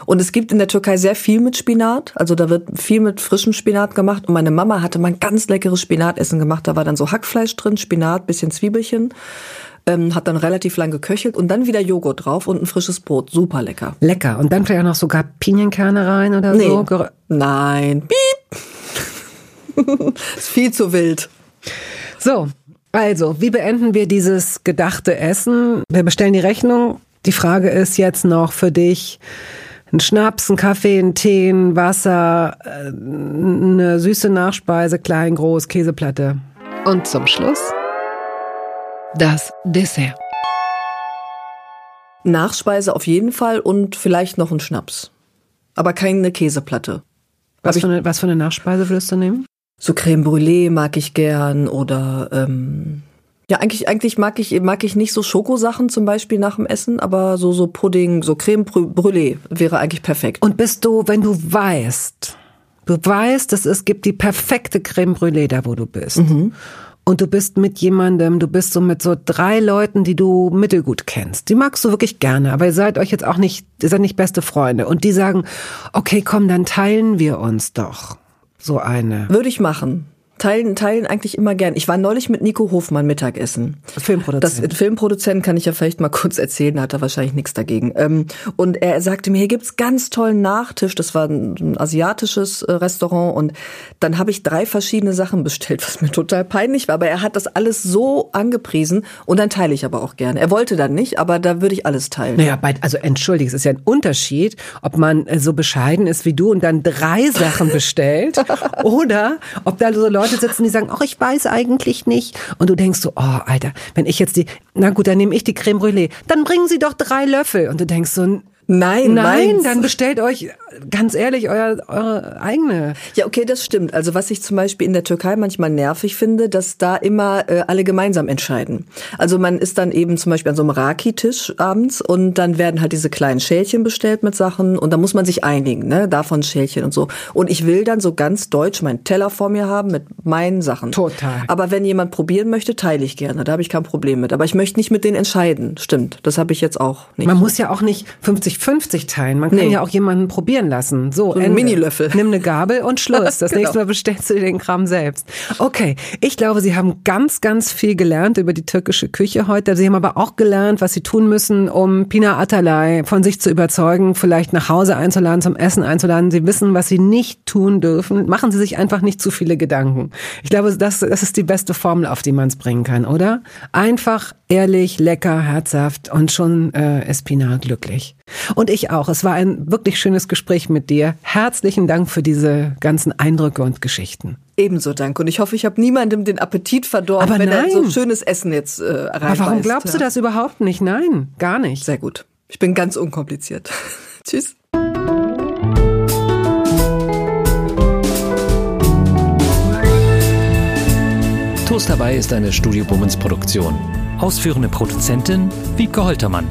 Und es gibt in der Türkei sehr viel mit Spinat, also da wird viel mit frischem Spinat gemacht. Und meine Mama hatte mal ein ganz leckeres Spinatessen gemacht. Da war dann so Hackfleisch drin, Spinat, bisschen Zwiebelchen, ähm, hat dann relativ lang geköchelt und dann wieder Joghurt drauf und ein frisches Brot. Super lecker. Lecker. Und dann vielleicht auch noch sogar Pinienkerne rein oder Nee. so. Nein, piep. [LAUGHS] ist viel zu wild. So, also, wie beenden wir dieses gedachte Essen? Wir bestellen die Rechnung. Die Frage ist jetzt noch für dich, Ein Schnaps, ein Kaffee, ein Tee, ein Wasser, äh, eine süße Nachspeise, klein, groß, Käseplatte. Und zum Schluss das Dessert. Nachspeise auf jeden Fall und vielleicht noch ein Schnaps. Aber keine Käseplatte. Was für, eine, was für eine Nachspeise würdest du nehmen? So Creme Brûlée mag ich gern oder ähm, ja, eigentlich, eigentlich mag ich, mag ich nicht so Schokosachen zum Beispiel nach dem Essen, aber so, so Pudding, so Creme Brûlée wäre eigentlich perfekt. Und bist du, wenn du weißt, du weißt, dass es gibt die perfekte Creme Brûlée da, wo du bist. Mhm und du bist mit jemandem, du bist so mit so drei Leuten, die du mittelgut kennst. Die magst du wirklich gerne, aber ihr seid euch jetzt auch nicht, ihr seid nicht beste Freunde. Und die sagen, okay, komm, dann teilen wir uns doch so eine. Würde ich machen teilen, teilen eigentlich immer gern. Ich war neulich mit Nico Hofmann Mittagessen. Filmproduzent. Das Filmproduzent kann ich ja vielleicht mal [LAUGHS] kurz erzählen, hat er wahrscheinlich nichts dagegen. Ähm, und er sagte mir, hier gibt's ganz tollen Nachtisch. Das war ein asiatisches äh, Restaurant und dann habe ich drei verschiedene Sachen bestellt, was mir total peinlich war. Aber er hat das alles so angepriesen und dann teile ich aber auch gerne. Er wollte dann nicht, aber da würde ich alles teilen. Naja, bei, also entschuldige, es ist ja ein Unterschied, ob man äh, so bescheiden ist wie du und dann drei Sachen bestellt [LAUGHS] oder ob da so Leute Leute sitzen, die sagen, ach, ich weiß eigentlich nicht. Und du denkst so, oh, Alter, wenn ich jetzt die, na gut, dann nehme ich die Creme Brûlée. Dann bringen sie doch drei Löffel. Und du denkst so, Nein, nein, meins. dann bestellt euch ganz ehrlich euer, eure eigene. Ja, okay, das stimmt. Also was ich zum Beispiel in der Türkei manchmal nervig finde, dass da immer äh, alle gemeinsam entscheiden. Also man ist dann eben zum Beispiel an so einem Raki-Tisch abends und dann werden halt diese kleinen Schälchen bestellt mit Sachen und da muss man sich einigen, ne? Davon Schälchen und so. Und ich will dann so ganz deutsch meinen Teller vor mir haben mit meinen Sachen. Total. Aber wenn jemand probieren möchte, teile ich gerne. Da habe ich kein Problem mit. Aber ich möchte nicht mit denen entscheiden. Stimmt. Das habe ich jetzt auch nicht. Man muss ja auch nicht 50 50 teilen. Man kann nee. ja auch jemanden probieren lassen. So, so ein Mini-Löffel. Nimm eine Gabel und [LAUGHS] Schluss. Das genau. nächste Mal bestellst du dir den Kram selbst. Okay, ich glaube, Sie haben ganz, ganz viel gelernt über die türkische Küche heute. Sie haben aber auch gelernt, was Sie tun müssen, um Pina Atalay von sich zu überzeugen, vielleicht nach Hause einzuladen, zum Essen einzuladen. Sie wissen, was Sie nicht tun dürfen. Machen Sie sich einfach nicht zu viele Gedanken. Ich glaube, das, das ist die beste Formel, auf die man es bringen kann, oder? Einfach, ehrlich, lecker, herzhaft und schon äh, ist Pina glücklich. Und ich auch. Es war ein wirklich schönes Gespräch mit dir. Herzlichen Dank für diese ganzen Eindrücke und Geschichten. Ebenso Dank. Und ich hoffe, ich habe niemandem den Appetit verdorben, Aber wenn nein. er so schönes Essen jetzt äh. Aber warum glaubst ja. du das überhaupt nicht? Nein, gar nicht. Sehr gut. Ich bin ganz unkompliziert. [LAUGHS] Tschüss. Toast dabei ist eine Studio Bummens Produktion. Ausführende Produzentin Wiebke Holtermann.